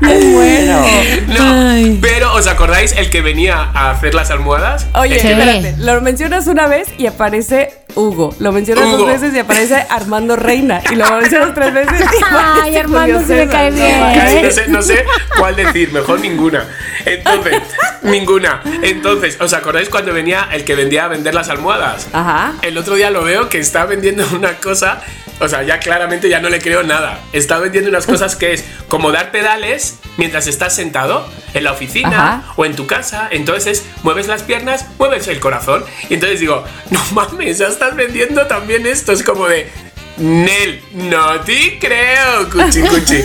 Muy bueno. No, pero ¿os acordáis el que venía a hacer las almohadas? Oye, Sí. espérate, lo mencionas una vez y aparece Hugo. Lo mencionas Hugo. dos veces y aparece Armando Reina. Y lo mencionas tres veces y Ay, Armando sí me cae bien. Casi no sé, no sé cuál decir, mejor ninguna. Entonces, ninguna. Entonces, ¿os acordáis cuando venía el que vendía a vender las almohadas? Ajá. El otro día lo veo que está vendiendo una cosa, o sea, ya claramente ya no le creo nada. Está vendiendo unas cosas que es como dar pedales mientras estás sentado en la oficina Ajá. o en tu casa. Entonces, mueves las piernas, mueves el corazón. Y entonces digo, no mames, ya estás vendiendo también esto. Es como de... Nel, no te creo, cuchi cuchi.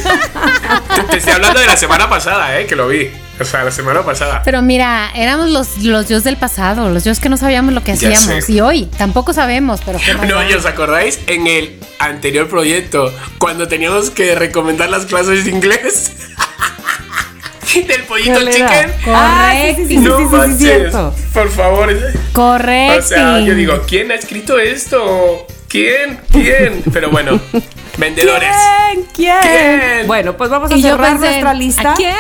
te, te estoy hablando de la semana pasada, eh, que lo vi. O sea, la semana pasada. Pero mira, éramos los, los dios del pasado, los dios que no sabíamos lo que hacíamos. Y hoy tampoco sabemos, pero qué No. ¿y os acordáis en el anterior proyecto cuando teníamos que recomendar las clases de inglés? Del pollito ¿Cuál era? chicken. Ah, sí, sí, sí, sí, no sí, sí, sí, manches, cierto. por favor. Correcto. O sea, yo digo, ¿quién ha escrito esto? ¿Quién? ¿Quién? Pero bueno, vendedores. ¿Quién? ¿Quién? ¿Quién? Bueno, pues vamos a Y cerrar pensé, nuestra lista. ¿A quién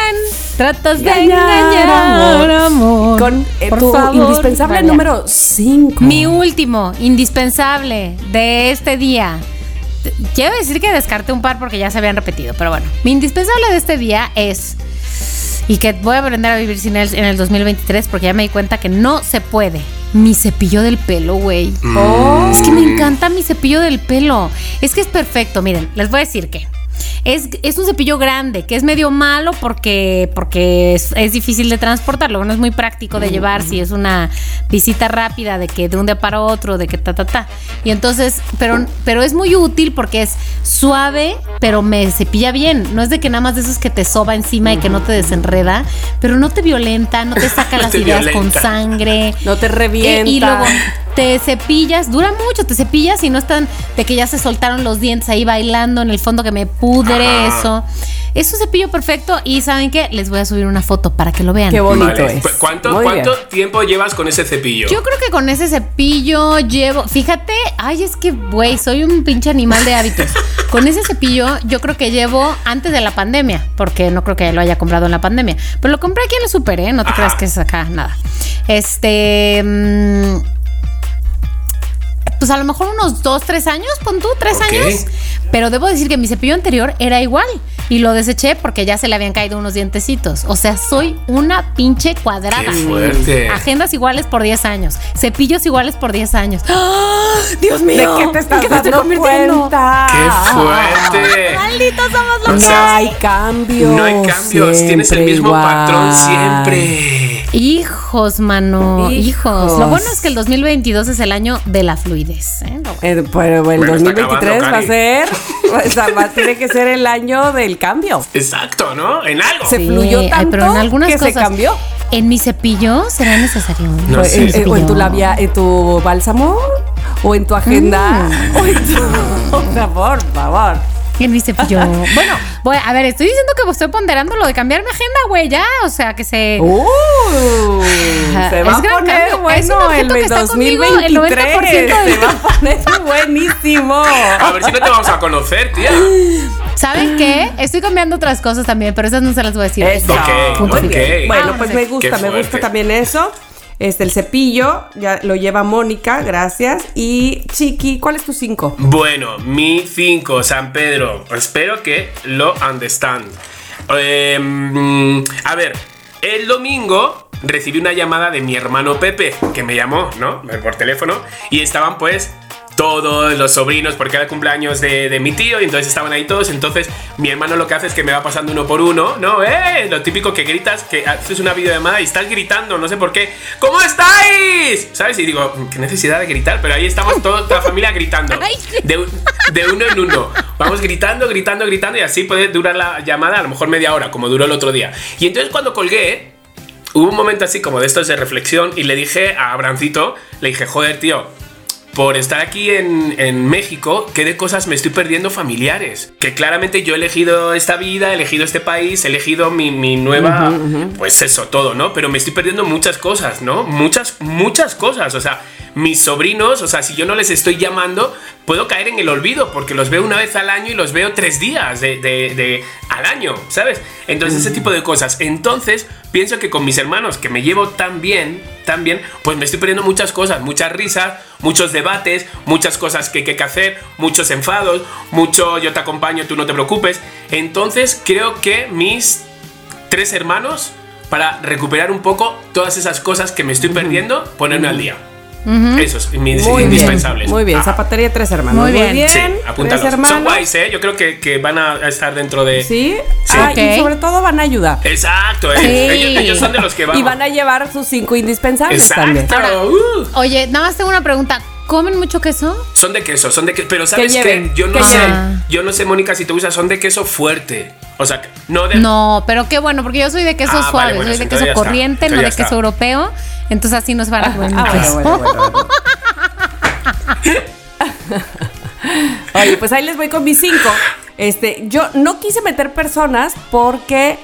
tratas de Engañar, engañar, amor? Con eh, Por tu favor, indispensable vaya. número 5. Mi último, indispensable de este día. Quiero decir que descarté un par porque ya se habían repetido, pero bueno. Mi indispensable de este día es. Y que voy a aprender a vivir sin él en el 2023 porque ya me di cuenta que no se puede. Mi cepillo del pelo, güey. Oh. Es que me encanta mi cepillo del pelo. Es que es perfecto. Miren, les voy a decir que. Es, es un cepillo grande, que es medio malo porque, porque es, es difícil de transportar. Luego no es muy práctico de llevar si es una visita rápida de que de un día para otro, de que ta, ta, ta. Y entonces, pero, pero es muy útil porque es suave, pero me cepilla bien. No es de que nada más de esos que te soba encima y que no te desenreda, pero no te violenta, no te saca No las te ideas con sangre. No te Eh, revienta. y luego te cepillas, dura mucho, te cepillas y no están de que ya se soltaron los dientes ahí bailando en el fondo que me pudre Ajá. eso. Es un cepillo perfecto y ¿saben qué? Les voy a subir una foto para que lo vean. Qué bonito Vale. es. ¿Cuánto, cuánto tiempo llevas con ese cepillo? Yo creo que con ese cepillo llevo, fíjate, ay, es que, güey, soy un pinche animal de hábitos. Con ese cepillo yo creo que llevo antes de la pandemia, porque no creo que lo haya comprado en la pandemia, pero lo compré aquí en el super, ¿eh? No te Ajá. creas que es acá, nada. Este... mm, pues a lo mejor unos dos, tres años, pon tú, tres Ok. años. Pero debo decir que mi cepillo anterior era igual. Y lo deseché porque ya se le habían caído unos dientecitos. O sea, soy una pinche cuadrada. Qué fuerte. Agendas iguales por 10 años. Cepillos iguales por 10 años. ¡Ah! ¡Dios mío! ¿De qué te estás ¿En qué dando convirtiendo? cuenta? ¡Qué fuerte! Malditos somos los No hay cambios. No hay cambios, tienes el mismo igual. patrón siempre. Hijos, mano. Hijos. Hijos. Lo bueno es que el 2022 es el año de la fluidez. ¿eh? Eh, pero el Bueno, está 2023 acabando, va a ser, o sea, va- tiene que ser el año del cambio. Exacto, ¿no? En algo. Se fluyó ay, tanto pero en algunas que se cosas. cambió. En mi cepillo será necesario. No O sé. en- eh, o en tu labia, en tu bálsamo, o en tu agenda, Mm. o en tu. Por favor. En mi cepillo. bueno, voy, a ver, estoy diciendo que estoy ponderando lo de cambiar mi agenda, güey, ya. O sea, que se. Uh, se es va a gran poner cambio. Es un bueno el que está conmigo el 2023. 90% del Se va a poner buenísimo. A ver si no te vamos a conocer, tía. ¿Saben qué? Estoy cambiando otras cosas también, pero esas no se las voy a decir. Eso. Ok, Muy ok. bien. Bueno, Vámonos. pues me gusta, me gusta también eso. Este, el cepillo, ya lo lleva Mónica, gracias. Y Chiqui, ¿cuál es tu cinco? Bueno, mi 5, San Pedro. Espero que lo understand. Mm, a ver, el domingo recibí una llamada de mi hermano Pepe, que me llamó, ¿no? Por teléfono. Y estaban pues todos los sobrinos, porque era el cumpleaños de, de mi tío, y entonces estaban ahí todos. Entonces, mi hermano lo que hace es que me va pasando uno por uno, ¿no? ¡Eh! Lo típico que gritas, que haces una videollamada y estás gritando, no sé por qué. ¿Cómo estáis? ¿Sabes? Y digo, qué necesidad de gritar, pero ahí estamos toda la familia gritando. De, de uno en uno. Vamos gritando, gritando, gritando, y así puede durar la llamada a lo mejor media hora, como duró el otro día. Y entonces, cuando colgué, hubo un momento así como de estos de reflexión y le dije a Abrancito, le dije, joder, tío, por estar aquí en, en México, ¿qué de cosas me estoy perdiendo familiares? Que claramente yo he elegido esta vida, he elegido este país, he elegido mi, mi nueva, pues eso, todo, ¿no? Pero me estoy perdiendo muchas cosas, ¿no? Muchas, muchas cosas, o sea, mis sobrinos, o sea, si yo no les estoy llamando, puedo caer en el olvido, porque los veo una vez al año y los veo tres días de, de- de- al año, ¿sabes? Entonces, ese tipo de cosas. Entonces, pienso que con mis hermanos, que me llevo tan bien, tan bien, pues me estoy perdiendo muchas cosas, muchas risas, muchos debates, muchas cosas que hay que hacer, muchos enfados, mucho yo te acompaño, tú no te preocupes. Entonces, creo que mis tres hermanos, para recuperar un poco todas esas cosas que me estoy perdiendo, ponerme al día. Esos, mis Muy indispensables. bien. Muy bien. Ajá. Zapatería de tres hermanos. Muy bien. Sí, tres apúntalo. hermanos. Son guays, ¿eh? Yo creo que, que van a estar dentro de. Sí. Sí. Ah, y sobre todo van a ayudar. Exacto, ¿eh? Sí. Ellos, ellos son de los que van. Y van a llevar sus cinco indispensables también. Exacto. Uh. Oye, nada más tengo una pregunta. ¿Comen mucho queso? Son de queso, son de queso. Pero ¿sabes qué? lleven, Yo no que sé. lleven. Yo no sé, Mónica, si te gusta, son de queso fuerte. O sea, no de. No, pero qué bueno, porque yo soy de queso Ah, vale, suave, bueno, soy de queso corriente, no de queso está. europeo. Entonces así nos van a comer Ah, bueno, bueno, bueno. Oye, pues ahí les voy con mis cinco. Este, yo no quise meter personas porque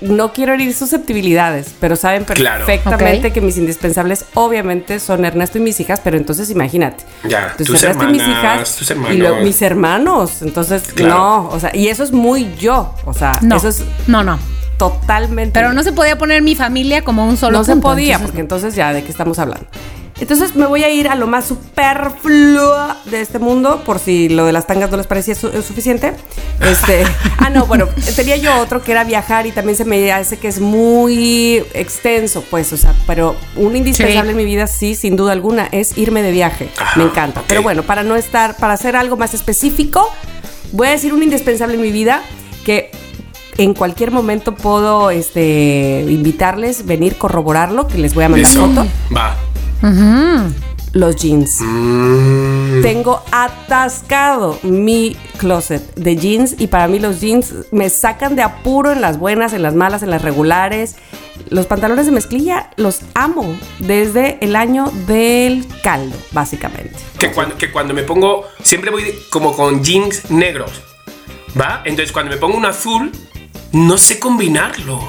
no quiero herir susceptibilidades, pero saben Claro. perfectamente que mis indispensables obviamente son Ernesto y mis hijas, pero entonces imagínate. Ya, Entonces, tus Ernesto y mis hermanas, hijas tus y hermanos. lo- mis hermanos, entonces Claro. no, o sea, y eso es muy yo, o sea, No, eso es no, no. Totalmente Pero no se podía poner mi familia como un solo no se podía, entonces- porque entonces ya, ¿de qué estamos hablando? Entonces me voy a ir a lo más superfluo de este mundo, por si lo de las tangas no les parecía su- eh, suficiente. Este, ah, no, bueno, tenía yo otro que era viajar y también se me hace que es muy extenso, pues, o sea, pero un indispensable Sí. en mi vida, sí, sin duda alguna, es irme de viaje. Ajá, me encanta. Pero bueno, para no estar, para hacer algo más específico, voy a decir un indispensable en mi vida que en cualquier momento puedo este, invitarles, venir, corroborarlo, que les voy a mandar Eso. foto. Va. Los jeans. Mm. Tengo atascado mi closet de jeans y para mí los jeans me sacan de apuro en las buenas, en las malas, en las regulares. Los pantalones de mezclilla los amo desde el año del caldo, básicamente. Que cuando, que cuando me pongo. Siempre voy como con jeans negros. ¿Va? Entonces cuando me pongo un azul, no sé combinarlo.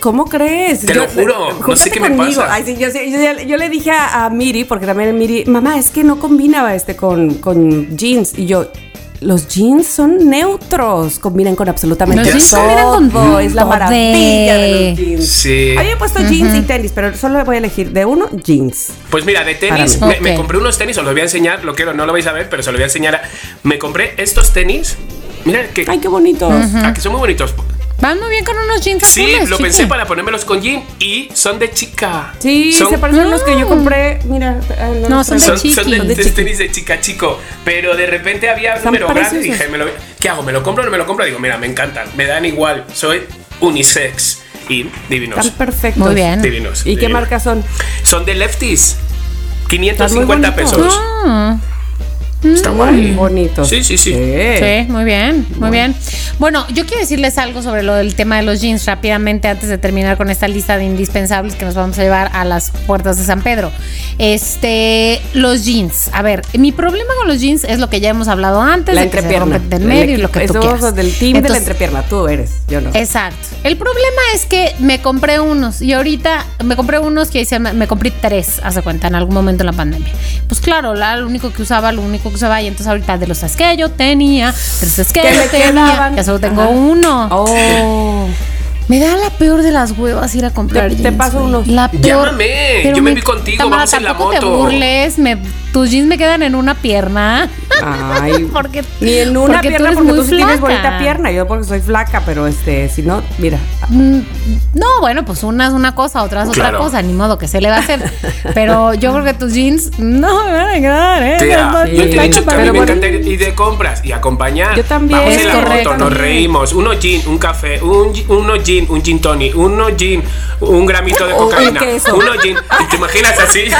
¿Cómo crees? Te lo juro, no sé qué me pasa. Ay, sí, yo, yo yo le dije a, a Miri, porque también Miri, mamá, es que no combinaba este con, con jeans. Y yo, los jeans son neutros, combinan con absolutamente Los jeans todo. combinan con es la todo. maravilla de los jeans. Sí. A mí me he puesto jeans y tenis, pero solo voy a elegir de uno, jeans. Pues mira, de tenis, me, me Ok. compré unos tenis, os los voy a enseñar, lo quiero, no lo vais a ver, pero se lo voy a enseñar. a- Me compré estos tenis. Mira que, Ay, qué bonitos. ah, que son muy bonitos. Van muy bien con unos jeans Sí, azules. lo chiqui. pensé para ponérmelos con jean y son de chica. Sí, son, se parecen a los que yo compré. Mira, ah, No, los son de son, son de, chiqui. De de chiqui. tenis de chica chico. Pero de repente había Están número grande y dije, me lo- ¿qué hago? ¿Me lo compro o no me lo compro? Digo, mira, me encantan, me dan igual. Soy unisex y divinos. Están perfectos. Muy bien. Divinos. ¿Y qué divinos. marca son? Son de lefties. Están 550 muy bonitos. pesos. Ah, Está guay. Bonitos. Sí, sí, sí. Sí, muy bien, muy bien. Bueno, yo quiero decirles algo sobre lo del tema de los jeans rápidamente antes de terminar con esta lista de indispensables que nos vamos a llevar a las puertas de San Pedro. Este, los jeans. A ver, mi problema con los jeans es lo que ya hemos hablado antes, La de que se entrepierna. del medio y lo que tú quieras. del team de la entrepierna. Tú eres, yo no. Exacto. El problema es que me compré unos y ahorita me compré unos que hice, me, me compré tres, hace cuenta, en algún momento en la pandemia. Pues claro, la, lo único que usaba, lo único que usaba y entonces ahorita de los tres que yo tenía, tres es que yo tenía, quedaban. ya solo tengo Ajá. uno. Oh. Me da la peor de las huevas ir a comprar Te- te jeans, paso güey. unos. La peor. Llámame, pero yo me vi contigo, Tamara, vamos en la tampoco te moto. burles, me- tus jeans me quedan en una pierna. Ay, Porque- ni en una porque tú pierna eres porque muy tú sí tienes bonita pierna, yo porque soy flaca, pero este, si no, mira, Mm, No, bueno, pues una es una cosa, otra es otra Claro. cosa, ni modo que se le va a hacer. Pero yo creo que tus jeans no me van a quedar, ¿eh? Tía, No, yo te he dicho que a mí pero me encanta ir de compras y acompañar. Yo también. Vamos en la correcto. moto, nos reímos. Uno gin, un café, un, gi- uno gin, un gin tonic, uno gin, un gramito de O un cocaína, queso. uno gin. ¿Y ¿Te imaginas así?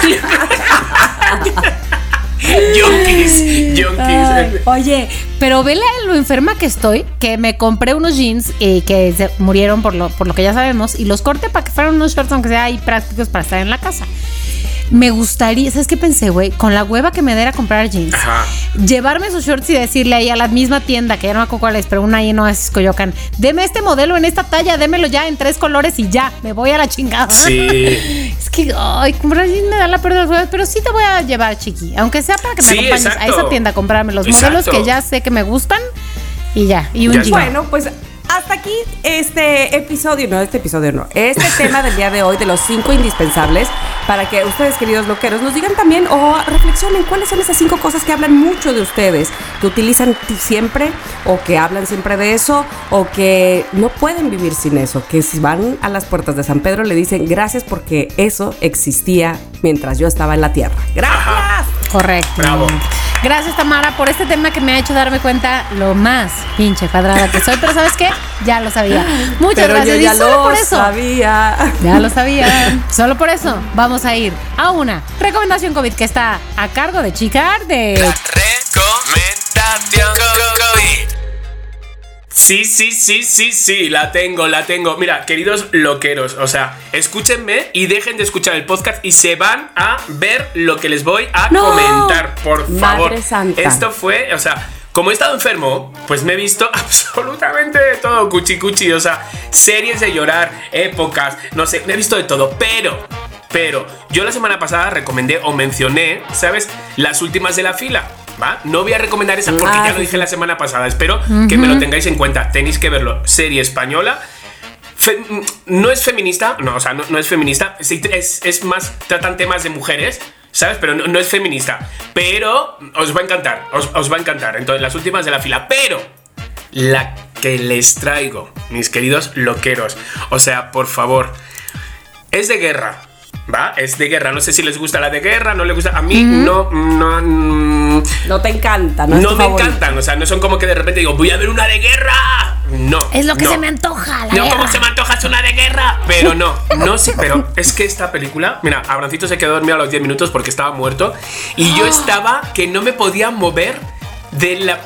Yonkis, yonkis. oye, pero vele lo enferma que estoy, que me compré unos jeans eh, que se murieron por lo, por lo que ya sabemos y los corté para que fueran unos shorts, aunque sea ahí prácticos para estar en la casa. Me gustaría, ¿sabes qué pensé, güey? Con la hueva que me diera comprar jeans. Ajá. Llevarme esos shorts y decirle ahí a la misma tienda, que ya no me acuerdo cuál es, pero una ahí no es Coyoacán. Deme este modelo en esta talla, démelo ya en tres colores y ya, me voy a la chingada. Sí. Es que, ay, comprar jeans me da la pérdida de los huevos, pero sí te voy a llevar, chiqui. Aunque sea para que me Sí, acompañes a esa tienda a comprarme los modelos que ya sé que me gustan y ya. Y un Ya. Bueno, pues hasta aquí este episodio, no, este episodio no, este tema del día de hoy de los cinco indispensables para que ustedes, queridos loqueros, nos digan también o reflexionen cuáles son esas cinco cosas que hablan mucho de ustedes, que utilizan ti- siempre o que hablan siempre de eso o que no pueden vivir sin eso, que si van a las puertas de San Pedro le dicen gracias porque eso existía mientras yo estaba en la tierra. Gracias. Correcto. Bravo. Gracias, Tamara, por este tema que me ha hecho darme cuenta lo más pinche cuadrada que soy. Pero ¿sabes qué? Ya lo sabía. Muchas Pero gracias. yo Y ya solo lo por eso. sabía. Ya lo sabía. Solo por eso vamos a ir a una recomendación COVID que está a cargo de Chicar de Recomendación COVID. Sí, sí, sí, sí, sí, la tengo, la tengo. Mira, queridos loqueros, o sea, escúchenme y dejen de escuchar el podcast y se van a ver lo que les voy a ¡No! comentar, por Madre favor. santa. Esto fue, o sea, como he estado enfermo, pues me he visto absolutamente de todo, cuchi cuchi, o sea, series de llorar, épocas, no sé, me he visto de todo, pero, pero, yo la semana pasada recomendé o mencioné, ¿sabes? Las últimas de la fila. ¿Va? No voy a recomendar esa porque Ah, ya lo dije la semana pasada. Espero que me lo tengáis en cuenta. Tenéis que verlo. Serie española. Fe- no es feminista, no, o sea, no, no es feminista, es, es más, tratan temas de mujeres, ¿sabes? Pero no, no es feminista. Pero os va a encantar, os, os va a encantar. Entonces, las últimas de la fila. Pero la que les traigo, mis queridos loqueros, o sea, por favor, es de guerra. ¿Va? Es de guerra. No sé si les gusta la de guerra, no les gusta. A mí no, no, mm, No te encanta, no, no, es tu me favorito. encantan. O sea, no son como que de repente digo, voy a ver una de guerra. No. Es lo que no. se me antoja, la No, guerra. como se me antoja es una de guerra. Pero no, no sí, pero es que esta película, mira, Abrancito se quedó dormido a los 10 minutos porque estaba muerto. Y yo estaba que no me podía mover de la.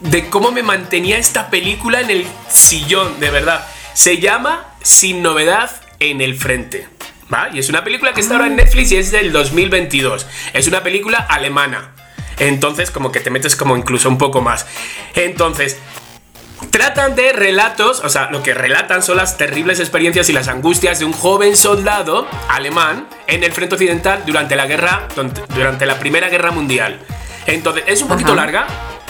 de cómo me mantenía esta película en el sillón, de verdad. Se llama Sin novedad en el frente. ¿Va? Y es una película que está ahora en Netflix y es del 2022. Es una película alemana. Entonces, como que te metes como incluso un poco más. Entonces, Tratan de relatos, o sea, lo que relatan son las terribles experiencias y las angustias de un joven soldado alemán en el frente occidental durante la guerra, durante la Primera Guerra Mundial. Entonces, es un poquito Ajá. larga,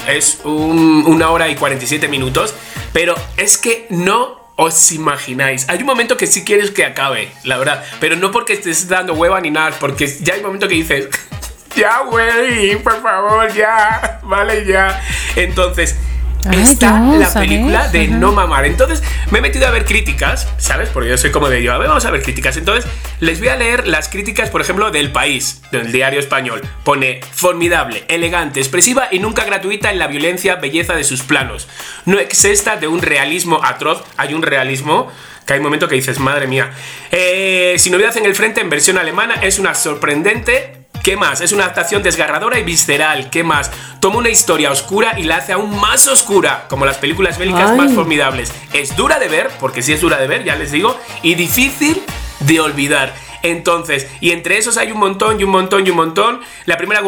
es un- una hora y 47 minutos, pero es que no os imagináis. Hay un momento que sí quieres que acabe, la verdad, pero no porque estés dando hueva ni nada, porque ya hay un momento que dices, ya, güey, por favor, ya, vale, ya. Entonces, Ay, está la película de ajá. No Mamar. Entonces, me he metido a ver críticas, ¿sabes? Porque yo soy como de yo, a ver, vamos a ver críticas. Entonces, les voy a leer las críticas, por ejemplo, del País, del diario español. Pone formidable, elegante, expresiva y nunca gratuita en la violencia, belleza de sus planos. No exesta de un realismo atroz. Hay un realismo que hay un momento que dices, madre mía. Eh, Sin novedad en el frente, en versión alemana, es una sorprendente ¿Qué más? Es una adaptación desgarradora y visceral. ¿Qué más? Toma una historia oscura y la hace aún más oscura, como las películas bélicas Ay. más formidables. Es dura de ver, porque sí es dura de ver, ya les digo, y difícil de olvidar. Entonces, y entre esos hay un montón y un montón y un montón. La primera,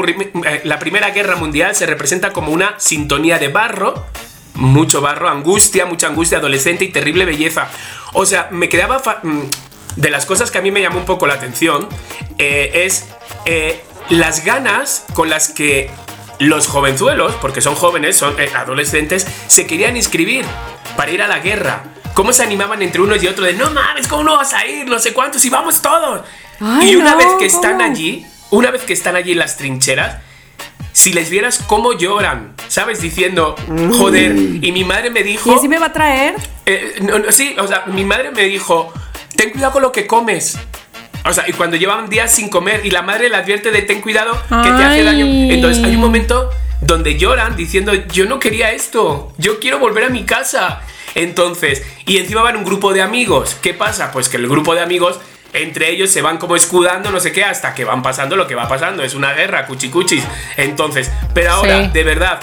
eh, la primera guerra mundial se representa como una sintonía de barro, mucho barro, angustia, mucha angustia adolescente y terrible belleza. O sea, me quedaba... mm, de las cosas que a mí me llamó un poco la atención eh, es eh, las ganas con las que los jovenzuelos, porque son jóvenes, son eh, adolescentes, se querían inscribir para ir a la guerra. ¿Cómo se animaban entre unos y otros de no mames, ¿cómo no vas a ir? No sé cuántos y vamos todos. Ay, y una no, vez que están ¿cómo? allí, una vez que están allí en las trincheras, si les vieras cómo lloran, ¿sabes? Diciendo, joder, y mi madre me dijo... ¿Y así me va a traer? Eh, no, no, sí, o sea, mi madre me dijo, ten cuidado con lo que comes. O sea, y cuando llevan días sin comer y la madre le advierte de ten cuidado que te hace daño. Entonces hay un momento donde lloran diciendo, yo no quería esto, yo quiero volver a mi casa. Entonces, y encima van un grupo de amigos. ¿Qué pasa? Pues que el grupo de amigos, entre ellos se van como escudando, no sé qué, hasta que van pasando lo que va pasando. Es una guerra, cuchicuchis. Entonces, pero ahora, Sí. de verdad,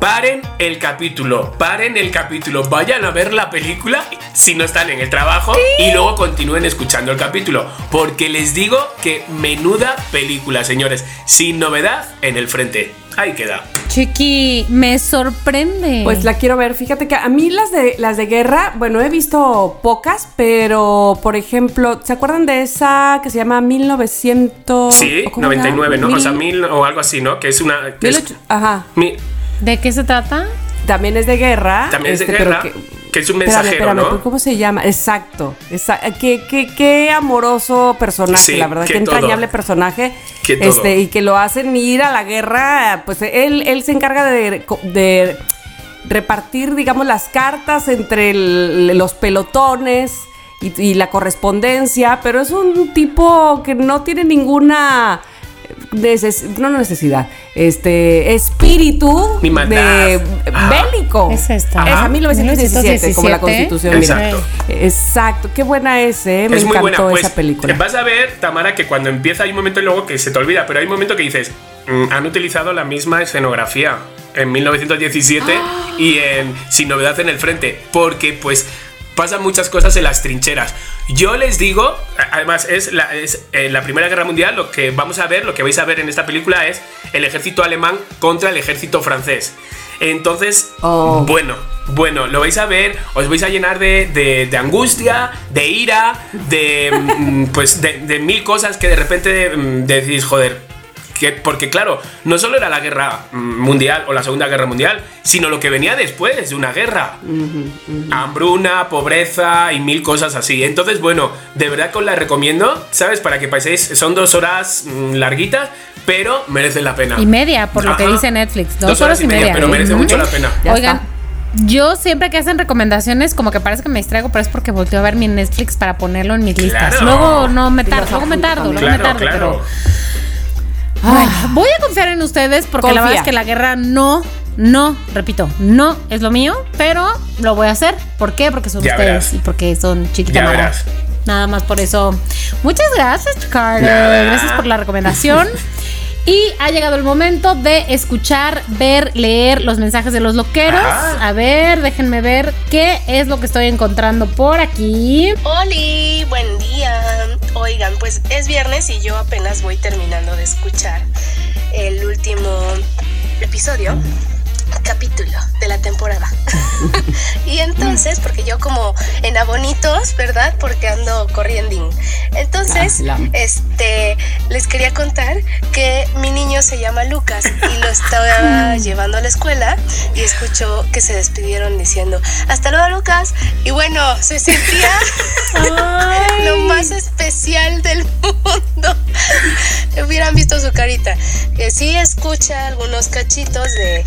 Paren el capítulo, paren el capítulo, vayan a ver la película si no están en el trabajo y luego continúen escuchando el capítulo, porque les digo que menuda película, señores, sin novedad en el frente. Ahí queda. Chiqui, me sorprende. Pues la quiero ver. Fíjate que a mí las de las de guerra, bueno, he visto pocas, pero por ejemplo, ¿se acuerdan de esa que se llama 1900? Sí, ¿o cómo era? 99, ¿no? O sea, Mil- o algo así, ¿no? Que es una... que es- 18 Ajá. mi- ¿De qué se trata? También es de guerra. También es de este, pero guerra, que es un Espérame, mensajero, espérame, ¿no? pero ¿Cómo se llama? Exacto. esa- qué, qué, qué amoroso personaje, Sí, la verdad. que Qué entrañable todo. personaje. Todo. este Y que lo hacen ir a la guerra. Pues él, él se encarga de, de repartir, digamos, las cartas entre el- los pelotones. Y, y la correspondencia, pero es un tipo que no tiene ninguna neces- no necesidad, este espíritu de Ajá. bélico. Es esta. Esa, Ajá. 1917, como la 1917. Constitución. mira. Exacto. Exacto. Qué buena es, ¿eh? Me es muy buena, pues esa película. vas a ver, Tamara, que cuando empieza hay un momento y luego que se te olvida, pero hay un momento que dices, "Mm, han utilizado la misma escenografía en 1917 y en Sin Novedad en el Frente, porque pues pasan muchas cosas en las trincheras. Yo les digo, además es la, es, eh, la Primera Guerra Mundial, lo que vamos a ver, lo que vais a ver en esta película es el ejército alemán contra el ejército francés. Entonces, Oh. bueno, bueno, lo vais a ver, os vais a llenar de, de- de angustia, de ira, de mm, pues de, de mil cosas que de repente mm, decís, joder. Que, porque claro, no solo era la guerra mm, mundial o la segunda guerra mundial, sino lo que venía después de una guerra. Hambruna, pobreza y mil cosas así. Entonces, bueno, de verdad que os la recomiendo, ¿sabes? Para que paséis, son dos horas mm, larguitas, pero merecen la pena. Y media, por lo que dice Netflix. Dos, Dos horas y media, pero merece mucho la pena. Ya Oigan, está. yo siempre que hacen recomendaciones, como que parece que me distraigo, pero es porque volteo a ver mi Netflix para ponerlo en mis listas. Claro. Luego no me tardo, luego me tardo, luego me tardo, claro. pero bueno, voy a confiar en ustedes porque la verdad es que la guerra no, no, repito, no es lo mío, pero lo voy a hacer. ¿Por qué? Porque son Ya ustedes verás. y porque son Ya verás. Nada más por eso. Muchas gracias. Nada. Gracias por la recomendación. Y ha llegado el momento de escuchar, ver, leer los mensajes de los loqueros. A ver, déjenme ver qué es lo que estoy encontrando por aquí. Oli, buen día. Oigan, pues es viernes y yo apenas voy terminando de escuchar el último episodio, capítulo de la temporada. y entonces, porque yo como en abonitos, ¿verdad? Porque ando corriendo. Entonces, Ah, este, les quería contar que mi niño se llama Lucas y lo estaba llevando a la escuela y escuchó que se despidieron diciendo, hasta luego Lucas. Y bueno, se sentía lo más especial del mundo. Hubieran visto su carita. Que sí escucha algunos cachitos de,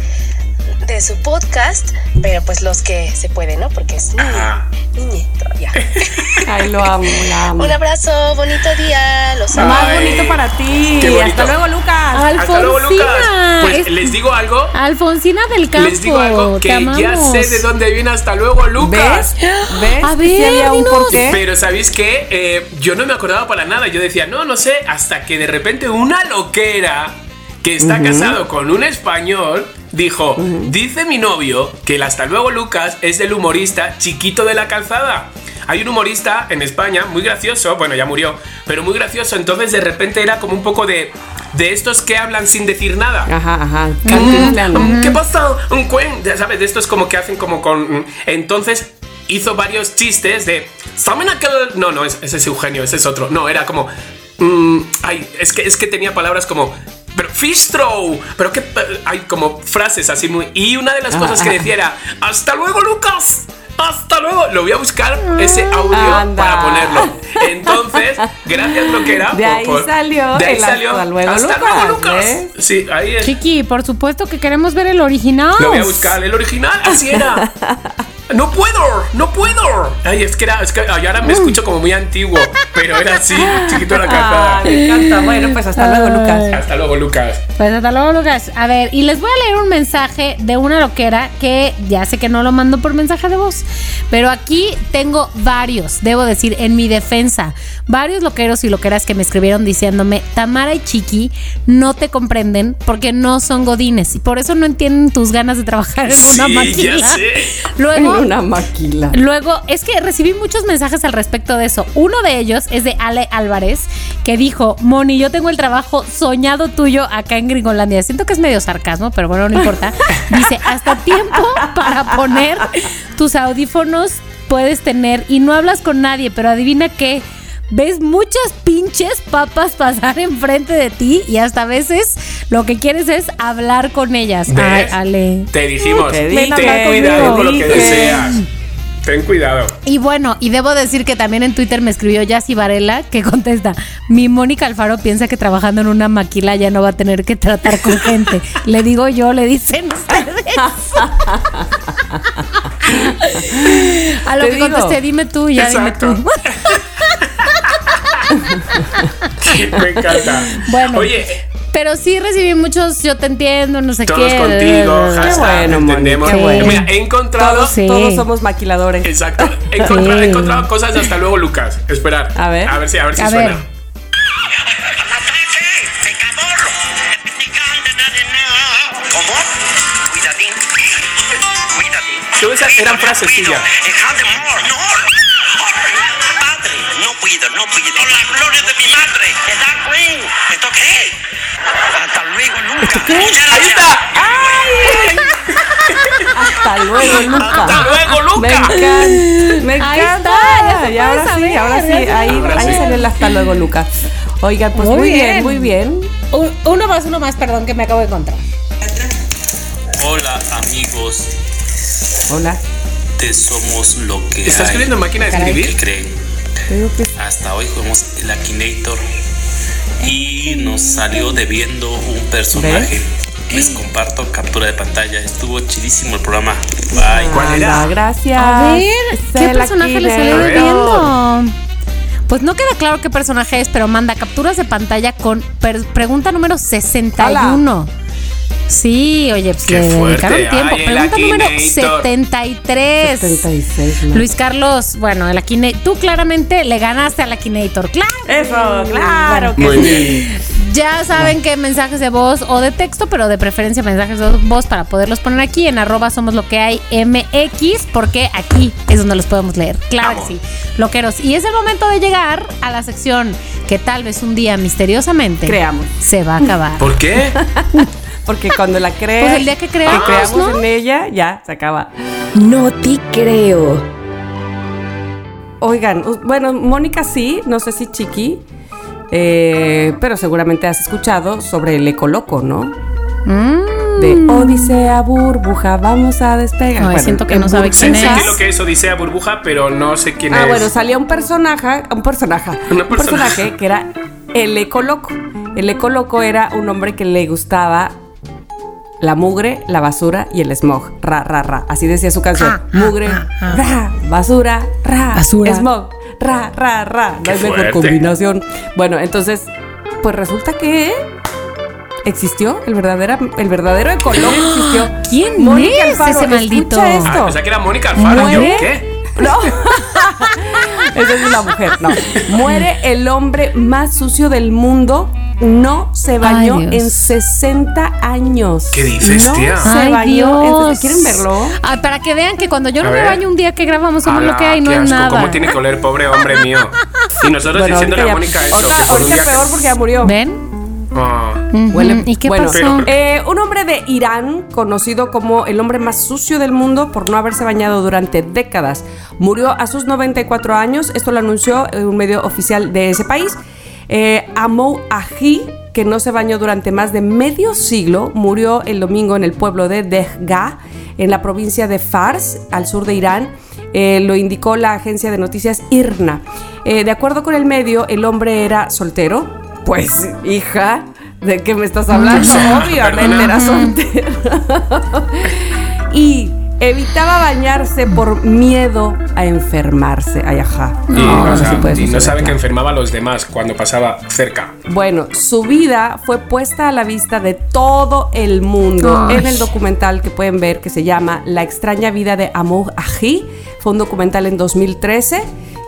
de su podcast, pero pues los que se puede, ¿no? Porque es Ajá. niñito, ya. Ay, lo amo, la amo. Un abrazo, bonito día, los amo. Más bonito para ti. Hasta luego, Lucas. Hasta luego, Lucas. Alfonsina. Pues Es- les digo algo. Alfonsina del campo. Les digo algo que ya sé de dónde viene hasta luego, Lucas. ¿Ves? ¿Ves? A Que sí ver, había un dinos. porqué. Pero ¿sabéis qué? Eh, yo no me acordaba para nada. Yo decía, no, no sé, hasta que de repente una loquera que está casado con un español dijo, dice mi novio que el hasta luego Lucas es del humorista chiquito de la calzada. Hay un humorista en España muy gracioso, bueno, ya murió, pero muy gracioso. Entonces de repente era como un poco de, de estos que hablan sin decir nada. Ajá, ajá. Mm, mm, ¿Qué pasa? Un cuen, ya ¿sabes? De estos como que hacen como con. mm, Entonces hizo varios chistes de. ¿Saben aquel.? No, no, ese ese es Eugenio, ese es otro. No, era como. mm, ay, es que, es que tenía palabras como. Pero fish throw, pero que hay como frases así muy. Y una de las cosas que decía era: ¡Hasta luego, Lucas! ¡Hasta luego! Lo voy a buscar ese audio Anda. para ponerlo. Entonces, Gracias, loquera. De ahí salió De ahí el salió. hasta luego, Hasta Lucas, luego, Lucas. ¿ves? Sí, ahí es. Chiqui, por supuesto que queremos ver el original. Lo voy a buscar, el original, así era. No puedo, no puedo. Ay, es que era, es que ay, ahora me escucho como muy antiguo, pero era así, chiquito la Ah, cantaba. me encanta. Bueno, pues hasta luego, Lucas. Hasta luego, Lucas. Pues hasta luego, Lucas. A ver, y les voy a leer un mensaje de una loquera que ya sé que no lo mando por mensaje de voz, pero aquí tengo varios, debo decir, en mi defensa, varios loqueros y loqueras que me escribieron diciéndome, Tamara y Chiqui no te comprenden porque no son godines y por eso no entienden tus ganas de trabajar en una Sí, maquila. ya sé. Luego, Una maquila. Luego, es que recibí muchos mensajes al respecto de eso. Uno de ellos es de Ale Álvarez, que dijo, Moni, yo tengo el trabajo soñado tuyo acá en Gringolandia. Siento que es medio sarcasmo, pero bueno, no importa. Dice, hasta tiempo para poner tus audífonos puedes tener y no hablas con nadie, pero adivina qué. Ves muchas pinches papas pasar enfrente de ti y hasta a veces lo que quieres es hablar con ellas. Ay, ¿Ves? Ale. Te dijimos, Te ten cuidado con lo que deseas. Ten cuidado. Y bueno, y debo decir que también en Twitter me escribió Yassi Varela que contesta, mi Mónica Alfaro piensa que trabajando en una maquila ya no va a tener que tratar con gente. le digo yo, le dicen ustedes. a lo Te que digo. contesté, dime tú, ya Exacto. dime tú. Me encanta. Bueno. Oye, Pero sí recibí muchos, yo te entiendo, no sé todos qué. contigo, Qué hashtag, bueno, entendemos. qué bueno. Mira, he encontrado. Todos, Sí. todos somos maquiladores. Exacto. He encontrado, Sí. he encontrado cosas de hasta luego, Lucas. Esperar. A ver. A ver si, a ver si A suena. ver. Todas esas eran frases tuyas. ¡No! Padre, no puedo, no puedo. Por la gloria de mi madre. ¿Está Queen? ¿Esto qué? Hasta luego, nunca. Ahí está. Hasta luego, Lucas. Hasta luego, Me Lucas. encanta. Me Ahí encanta. está, ya se y ahora puede sí, saber, ahora sí. Ahí, Ahora ahí sí. salió el hasta luego, Lucas. Oigan, pues Muy muy, bien. bien. muy bien. Un- Uno más, uno más, perdón, que me acabo de encontrar. Hola amigos Hola. de Somos lo que ¿Estás hay. escribiendo en máquina de Caray. ¿Qué escribir? creen? Hasta hoy jugamos el Akinator y nos salió debiendo un personaje. Les comparto captura de pantalla. Estuvo chidísimo el programa. Bye. ¿Cuál era? Gracias. A ver, ¿qué el personaje le salió debiendo? Pues no queda claro qué personaje es, pero manda capturas de pantalla con pregunta número 61. Sí, oye, pues Qué le fuerte. dedicaron tiempo. Ay, Pregunta número Akinator. 73. 76, ¿no? Luis Carlos, bueno, el Akinator, tú claramente le ganaste al Akinator, claro. Eso, claro que Muy sí. bien. Ya saben que mensajes de voz o de texto, pero de preferencia mensajes de voz para poderlos poner aquí en arroba somos lo que hay MX, porque aquí es donde los podemos leer. Claro Vamos. que sí. Loqueros. Y es el momento de llegar a la sección que tal vez un día misteriosamente Creamos. se va a acabar. ¿Por qué? Porque cuando la creas, Pues el día que creamos, creamos ¿no? en ella, ya se acaba. No te creo. Oigan, bueno, Mónica sí, no sé si Chiqui, eh, pero seguramente has escuchado sobre el Ecoloco, ¿no? Mm. De Odisea Burbuja, vamos a despegar. Ay, siento que no sabe quién Sé es. qué lo que es Odisea Burbuja, pero no sé quién Ah, es. bueno, salía un personaje, un personaje, Una un persona. personaje que era el Ecoloco. El Ecoloco era un hombre que le gustaba la mugre, la basura y el smog. Ra, ra, ra. Así decía su canción. Ah, ah, mugre, ah, ah. ra, basura, ra, Basura. smog. Ra, ra, ra. No hay mejor combinación. Bueno, entonces, pues resulta que existió el verdadero, el verdadero Ecoloco existió. ¿Quién Mónica es Alfaro, ese maldito? escucha Ah, esto. pensaba que era Mónica Alfaro. ¿Yo ¿Muere? qué? No. Esa es una mujer, no. Muere el hombre más sucio del mundo. No se bañó Ay, en 60 años. ¿Qué dices, no tía? Se Ay, bañó en Dios. 60 ¿Quieren verlo? Ah, para que vean que cuando yo no A me ver. baño un día que grabamos somos lo que hay, no es nada. ¿Cómo tiene que oler, pobre hombre mío? Y nosotros Bueno, diciéndole a Mónica eso. ahorita- que por un ahorita día que- peor porque ya murió. ¿Ven? Ah. Ujú. Huele- ¿Y qué bueno, pasó? Eh, un hombre de Irán, conocido como el hombre más sucio del mundo por no haberse bañado durante décadas, murió a sus 94 años. Esto lo anunció en un medio oficial de ese país. Eh, Amou Aji que no se bañó durante más de medio siglo, murió el domingo en el pueblo de Dehga, en la provincia de Fars, al sur de Irán. Eh, lo indicó la agencia de noticias IRNA. Eh, de acuerdo con el medio, el hombre era soltero. Pues, hija, ¿de qué me estás hablando? Obviamente era soltero. y evitaba bañarse por miedo a enfermarse. Ay, ajá. Y, No, o sea, y no sabe que enfermaba a los demás cuando pasaba cerca. Bueno, su vida fue puesta a la vista de todo el mundo Ay. en el documental que pueden ver que se llama La extraña vida de Amour Aji. Fue un documental en 2013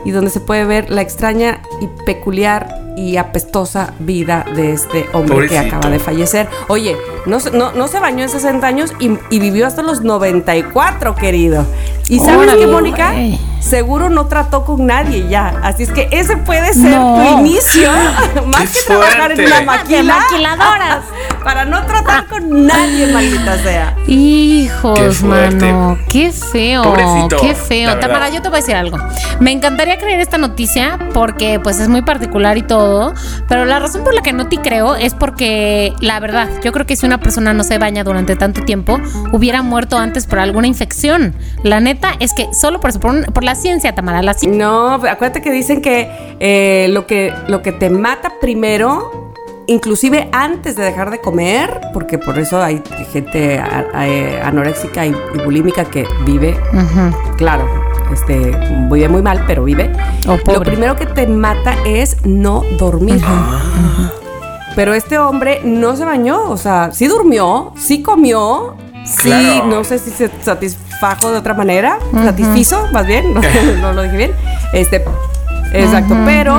y donde se puede ver la extraña y peculiar y apestosa vida de este hombre Pobrecito. que acaba de fallecer. Oye, no, se- no, no se bañó en 60 años y, y vivió hasta los 94, querido. ¿Y sabes qué, Mónica? Seguro no trató con nadie ya. Así es que ese puede ser No. tu inicio. Más ¡Qué que trabajar en De maquila. maquiladoras. Para no tratar con nadie, maldita sea. Hijos, Qué fuerte. mano. Qué feo. Pobrecito, Qué feo. la. Tamara, yo te voy a decir algo. Me encantaría creer esta noticia porque pues es muy particular y todo. Pero la razón por la que no te creo es porque la verdad, yo creo que si una persona no se baña durante tanto tiempo, hubiera muerto antes por alguna infección. La neta es que solo por eso, por, la ciencia, Tamara, la ciencia. No, acuérdate que dicen que, eh, lo que lo que te mata primero, inclusive antes de dejar de comer, porque por eso hay gente anoréxica y, bulímica que vive, claro, este, vive muy mal, pero vive. Lo primero que te mata es no dormir. Pero este hombre no se bañó, o sea, sí durmió, sí comió, sí, Claro. no sé si se satisfajo de otra manera, satisfizo, más bien, no, no lo dije bien. Este, exacto, pero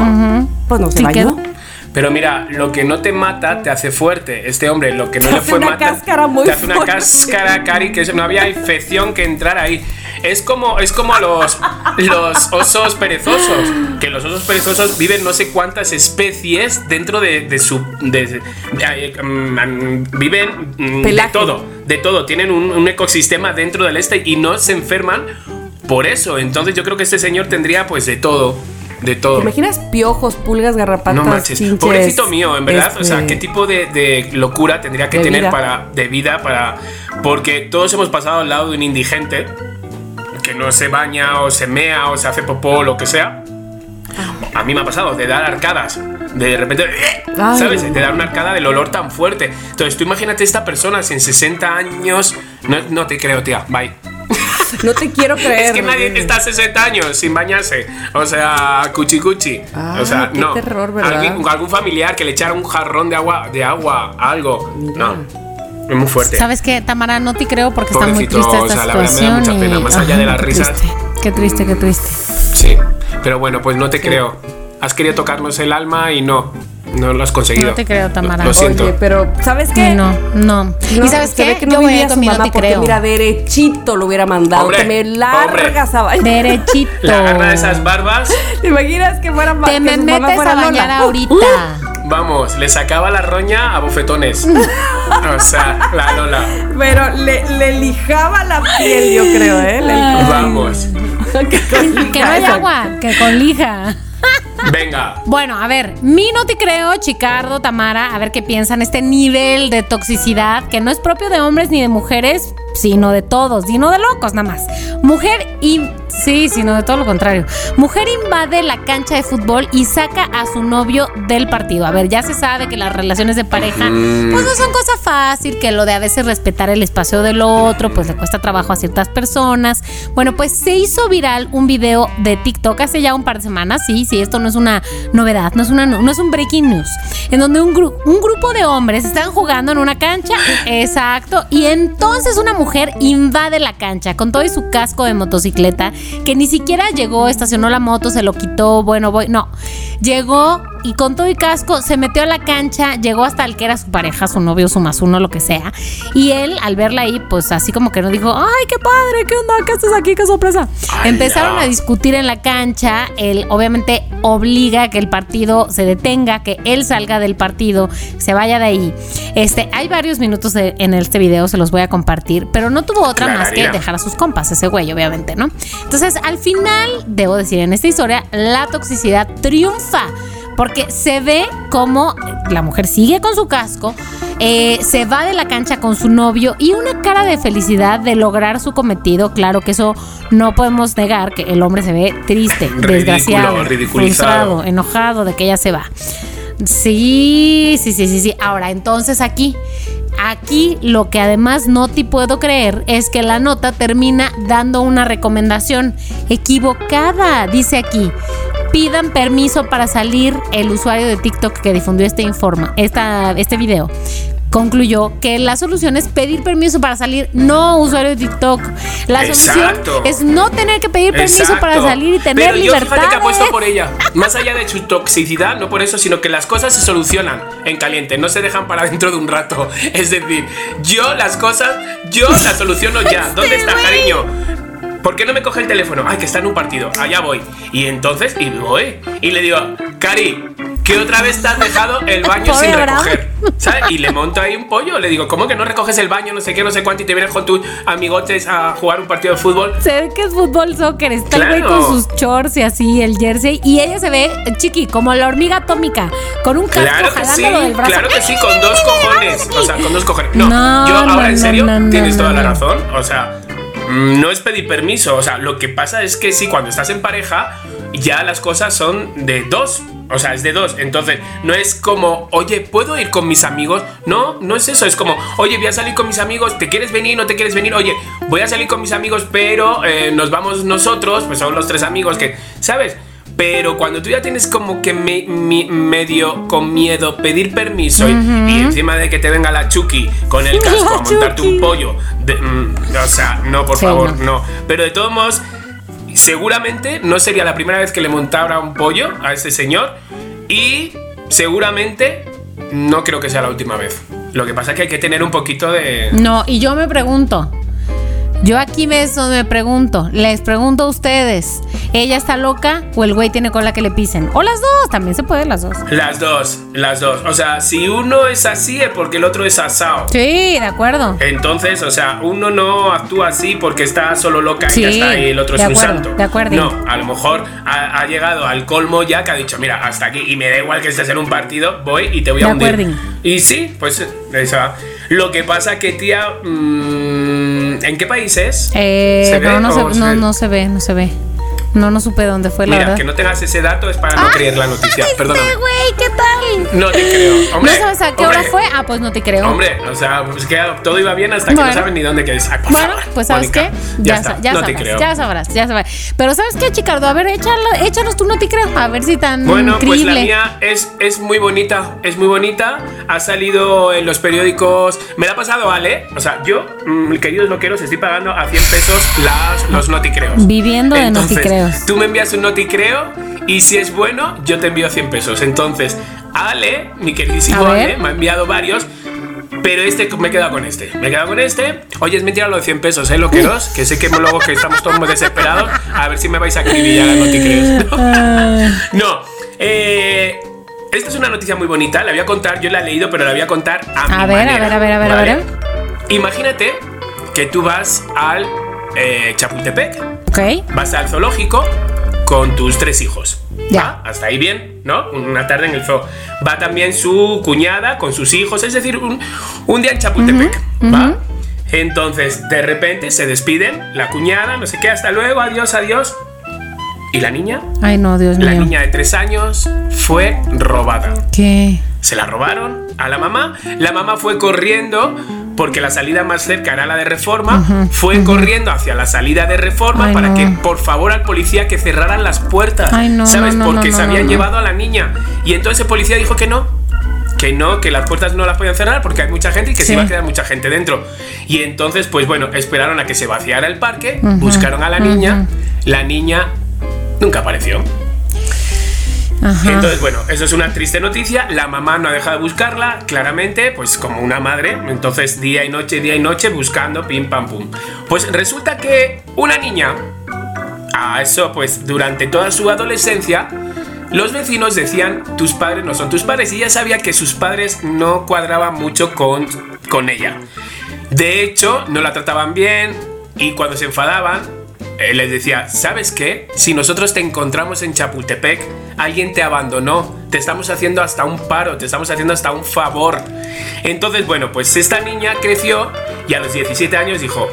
pues no se Sí bañó. quedó. Pero mira, lo que no te mata te hace fuerte. Este hombre, lo que no Te le hace fue una matar. cáscara muy Te hace una cáscara, Cari, que no había infección que entrar ahí. Es como, es como los, los osos perezosos. Que los osos perezosos viven no sé cuántas especies dentro de, de su. de- de- eh, mm, viven mm, de todo. De todo. Tienen un, un ecosistema dentro del este y no se enferman por eso. Entonces yo creo que este señor tendría pues de todo. De todo. ¿Te imaginas piojos, pulgas, garrapatas, No manches, chinches, pobrecito mío, en verdad. O sea, este, ¿qué tipo de, de locura tendría que de tener vida. para de vida para porque todos hemos pasado al lado de un indigente que no se baña o se mea o se hace popó o lo que sea. A mí me ha pasado de dar arcadas, de repente. ¿sabes? De dar una arcada del olor tan fuerte. Entonces, tú imagínate esta persona si en 60 años. No, no te creo, tía, bye. No te quiero creer. Es que nadie Rodrigo. está 60 años sin bañarse. O sea, cuchi cuchi. O sea, qué no. terror, ¿verdad? Alguien- algún familiar que le echara un jarrón de agua, de agua, algo. No. Es muy fuerte. ¿Sabes qué, Tamara? No te creo porque está muy triste o esta sea, la verdad me da situación. mucha pena, y- más allá de las qué risas. triste, Qué triste, qué triste. Sí. Pero bueno, pues no te creo. Has querido tocarnos el alma y no. No lo has conseguido. No te creo, Tamara. Lo, lo siento. Oye, pero ¿sabes qué? No, no. No, ¿Y sabes se qué? ve que no Yo voy a vivía su mi no mamá te porque creo. mira, derechito lo hubiera mandado. Hombre, que me hombre. largas a bañar. Derechito. Le agarra esas barbas. ¿Te imaginas que fuera Te que me metes fuera a bañar Lola? ahorita. Vamos, le sacaba la roña a bofetones. o sea, la Lola. Pero le, le lijaba la piel, yo creo, ¿eh? Le- Vamos. que Que no hay agua, que con lija. Venga. Bueno, a ver, mi no te creo, Chicardo, Tamara, a ver qué piensan. Este nivel de toxicidad que no es propio de hombres ni de mujeres, sino de todos, sino de locos nada más. Mujer y sí, sino de todo lo contrario. Mujer invade la cancha de fútbol y saca a su novio del partido. A ver, ya se sabe que las relaciones de pareja pues no son cosa fácil, que lo de a veces respetar el espacio del otro, pues le cuesta trabajo a ciertas personas. Bueno, pues se hizo viral un video de TikTok hace ya un par de semanas, sí, sí, esto no es una novedad, no es una no es un breaking news, en donde un, gru- un grupo de hombres están jugando en una cancha, exacto, y entonces una mujer invade la cancha con todo y su casco de motocicleta, que ni siquiera llegó, estacionó la moto, se lo quitó, bueno, voy, no, llegó y con todo y casco se metió a la cancha, llegó hasta el que era su pareja, su novio, su más uno, lo que sea. Y él, al verla ahí, pues así como que no dijo, ay, qué padre, qué onda, qué haces aquí, qué sorpresa. Ay, Empezaron a discutir en la cancha, él obviamente obliga a que el partido se detenga, que él salga del partido, se vaya de ahí. Este, hay varios minutos de- en este video, se los voy a compartir, pero no tuvo otra más que dejar a sus compas, ese güey, obviamente, ¿no? Entonces, al final, debo decir, en esta historia, la toxicidad triunfa. Porque se ve como la mujer sigue con su casco, eh, se va de la cancha con su novio y una cara de felicidad de lograr su cometido. Claro que eso no podemos negar que el hombre se ve triste, Ridículo, desgraciado, frustrado, enojado de que ella se va. Sí, sí, sí, sí, sí. Ahora, entonces aquí, aquí lo que además no te puedo creer es que la nota termina dando una recomendación equivocada. Dice aquí, pidan permiso para salir el usuario de TikTok que difundió este informa, esta, este video. Concluyó que la solución es pedir permiso para salir, no usuario de TikTok. La solución Exacto. es no tener que pedir permiso Exacto. para salir y tener Pero libertad. que apuesto por ella. Más allá de su toxicidad, no por eso, sino que las cosas se solucionan en caliente, no se dejan para dentro de un rato. Es decir, yo las cosas, yo las soluciono ya. ¿Dónde está, cariño? ¿Por qué no me coge el teléfono? Ay, que está en un partido. Allá voy. Y entonces, y voy. Y le digo, Cari, que otra vez te has dejado el baño sin recoger. ¿Sabes? Y le monto ahí un pollo. Le digo, ¿cómo que no recoges el baño? No sé qué, no sé cuánto. Y te vienes con tus amigotes a jugar un partido de fútbol. Se ve que es fútbol soccer, está el güey Claro. con sus shorts y así, el jersey, y ella se ve chiqui, como la hormiga atómica, con un casco Claro que sí, jalándolo del brazo. claro que sí, con dos cojones. O sea, con dos cojones. No, No, yo ahora no, en serio, no, tienes toda la razón. O sea, no es pedir permiso. O sea, lo que pasa es que sí, cuando estás en pareja, ya las cosas son de dos. O sea, es de dos. Entonces, no es como, oye, ¿puedo ir con mis amigos? No, no es eso. Es como, oye, voy a salir con mis amigos. ¿Te quieres venir? ¿No te quieres venir? Oye, voy a salir con mis amigos, pero eh, nos vamos nosotros. Pues son los tres amigos que, ¿sabes? Pero cuando tú ya tienes como que me- medio con miedo pedir permiso y- y, encima de que te venga la Chucky con el casco a montarte un pollo, de- mm, o sea, no, por Sí, favor, no. no. Pero de todos modos, seguramente no sería la primera vez que le montara un pollo a ese señor y seguramente no creo que sea la última vez. Lo que pasa es que hay que tener un poquito de... No, y yo me pregunto, yo aquí me, me pregunto, les pregunto a ustedes, ¿ella está loca o el güey tiene cola que le pisen? O las dos, también se puede las dos. Las dos, las dos. O sea, si uno es así es porque el otro es asado. Sí, de acuerdo. Entonces, o sea, uno no actúa así porque está solo loca Sí, y ya está y el otro es un santo. de acuerdo. No, a lo mejor ha, ha llegado al colmo ya que ha dicho, mira, hasta aquí y me da igual que estés en un partido, voy y te voy a De hundir. acuerdo. Y sí, pues eso. Lo que pasa que, tía, mm, ¿en qué país es? Eh, ¿Se no, no, o se, no, no se ve, no se ve. No, no supe dónde fue, la Mira, verdad. que no tengas ese dato es para no creer la noticia. Perdóname. Este güey, ¿qué tal? No te creo. Hombre, ¿No sabes a qué hombre, hora fue? Ah, pues no te creo. Hombre, o sea, pues que todo iba bien hasta que Bueno. no saben ni dónde que es. Ay, por Bueno, pues ¿sabes Mónica, qué? Ya, Ya, sa- ya no te sabrás, creo. ya sabrás, ya sabrás. Pero ¿sabes qué, Chicardo? A ver, échalo- échanos tú no te creo. A ver si tan Bueno, pues la mía es, es muy bonita, es muy bonita. Ha salido en los periódicos. Me la ha pasado Ale. O sea, yo, mm, queridos loqueros, estoy pagando a 100 pesos las, los noticreos. Viviendo de noticreos. Tú me envías un noticreo y si es bueno, yo te envío 100 pesos. Entonces, Ale, mi queridísimo. Ale, me ha enviado varios. Pero este, me he quedado con este. Me he quedado con este. Oye, es mentira lo de 100 pesos, ¿eh, loqueros? Que sé que luego que estamos todos muy desesperados. A ver si me vais a acribillar a noticreos. No, eh, esta es una noticia muy bonita, la voy a contar, yo la he leído, pero la voy a contar a, A mi ver, a manera, ver, a ver, a ver, a ver. Imagínate que tú vas al eh, Chapultepec, Ok. vas al zoológico con tus tres hijos. Ya. ¿Va? Hasta ahí bien, ¿no? Una tarde en el zoo. Va también su cuñada con sus hijos, es decir, un, un día en Chapultepec. ¿Va? Entonces, de repente se despiden, la cuñada, no sé qué, hasta luego, adiós, adiós. ¿Y la niña? Ay, no, Dios La mío. niña de tres años fue robada. ¿Qué? Se la robaron a la mamá. La mamá fue corriendo porque la salida más cerca era la de Reforma. fue corriendo hacia la salida de Reforma Ay, para no. que por favor al policía que cerraran las puertas. Ay, no, ¿Sabes? no, porque se habían llevado a la niña. Y entonces el policía dijo que no. Que no, que las puertas no las podían cerrar porque hay mucha gente y que Sí. se iba a quedar mucha gente dentro. Y entonces, pues bueno, esperaron a que se vaciara el parque, buscaron a la niña. La niña nunca apareció. Ajá. Entonces, bueno, eso es una triste noticia. La mamá no ha dejado de buscarla, claramente, pues como una madre. Entonces, día y noche, día y noche, buscando, pim, pam, pum. Pues resulta que una niña, a eso, pues durante toda su adolescencia, los vecinos decían, tus padres no son tus padres. Y ella sabía que sus padres no cuadraban mucho con, con ella. De hecho, no la trataban bien y cuando se enfadaban, les decía, ¿sabes qué? Si nosotros te encontramos en Chapultepec, alguien te abandonó, te te estamos haciendo hasta un paro, te estamos haciendo hasta un favor. Entonces, bueno, pues esta niña creció y a los 17 años dijo,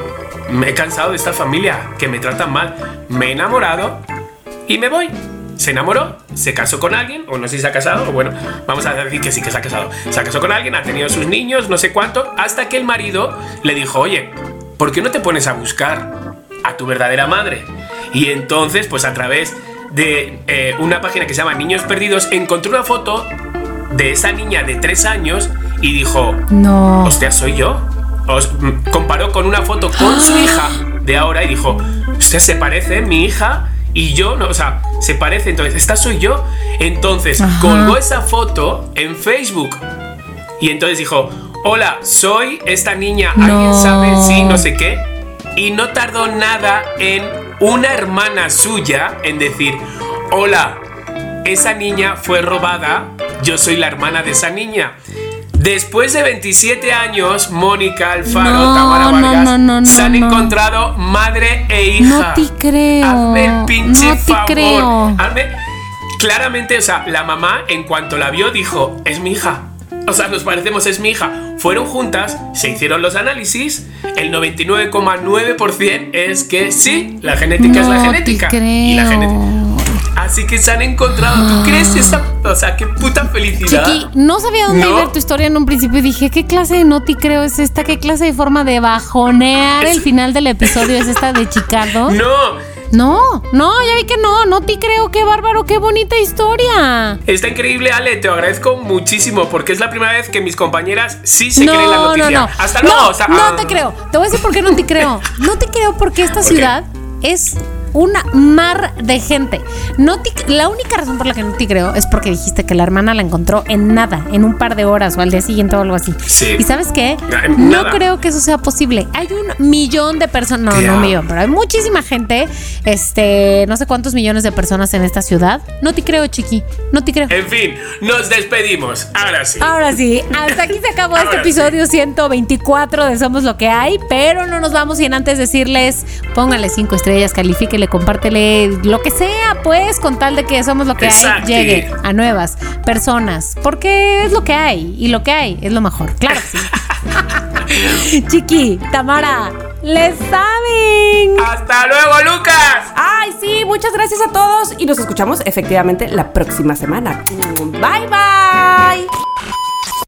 me he cansado de esta familia, que me tratan mal, me he enamorado y me voy. Se enamoró, se casó con alguien, o no sé si se ha casado, o bueno, vamos a decir que sí que se ha casado. Se casó con alguien, ha tenido sus niños, no sé cuánto, hasta que el marido le dijo, oye, ¿por qué no te pones a buscar a tu verdadera madre? Y entonces, pues a través de eh, una página que se llama Niños Perdidos, encontró una foto de esa niña de tres años y dijo, No. hostia, soy yo. Os mm, comparó con una foto con su hija de ahora y dijo, hostia, se parece mi hija y yo, no, o sea, se parece, entonces, esta soy yo. Entonces, Ajá. colgó esa foto en Facebook y entonces dijo, hola, soy esta niña, ¿alguien No. sabe si no sé qué? Y no tardó nada en una hermana suya en decir, hola, esa niña fue robada, yo soy la hermana de esa niña. Después de 27 años, Mónica Alfaro, No, Tamara Vargas no, no, no, se han encontrado madre e hija. No te creo. Hazme el pinche No te favor. creo. Hazme- Claramente, o sea, la mamá en cuanto la vio dijo, es mi hija. O sea, nos parecemos, es mi hija. Fueron juntas, se hicieron los análisis. El 99,9% es que sí, la genética es la No te genética. Y la creo. genética. Así que se han encontrado. ¿Tú crees esa? O sea, qué puta felicidad. Chiqui, no sabía dónde No. iba tu historia en un principio y dije, ¿qué clase de noti creo es esta? ¿Qué clase de forma de bajonear el final del episodio es esta de Chicardo? No, No, no, ya vi que no, no te creo, qué bárbaro, qué bonita historia. Está increíble, Ale, te lo agradezco muchísimo porque es la primera vez que mis compañeras sí se creen la No, no, noticia. no. Hasta luego. No, o sea, no ah. te creo. Te voy a decir por qué no te creo. No te creo porque esta ciudad es una mar de gente. No te- la única razón por la que no te creo es porque dijiste que la hermana la encontró en nada, en un par de horas o al día siguiente o algo así. Sí. ¿Y sabes qué? No creo que eso sea posible. Hay un millón de personas, no, ¿Qué no un millón, pero hay muchísima gente, este, no sé cuántos millones de personas en esta ciudad. No te creo, chiqui. No te creo. En fin, nos despedimos. Ahora sí. Ahora sí, hasta aquí se acabó este episodio 124 de Somos lo que hay, pero no nos vamos sin antes decirles, póngale cinco estrellas, califíquele, compártele, lo que sea, pues, con tal de que Somos lo que Exacto. hay llegue a nuevas personas, porque es lo que hay y lo que hay es lo mejor, claro que sí. Chiqui, Tamara, les saben. ¡Hasta luego, Lucas! Ay, sí, muchas gracias a todos y nos escuchamos efectivamente la próxima semana. Bye, bye.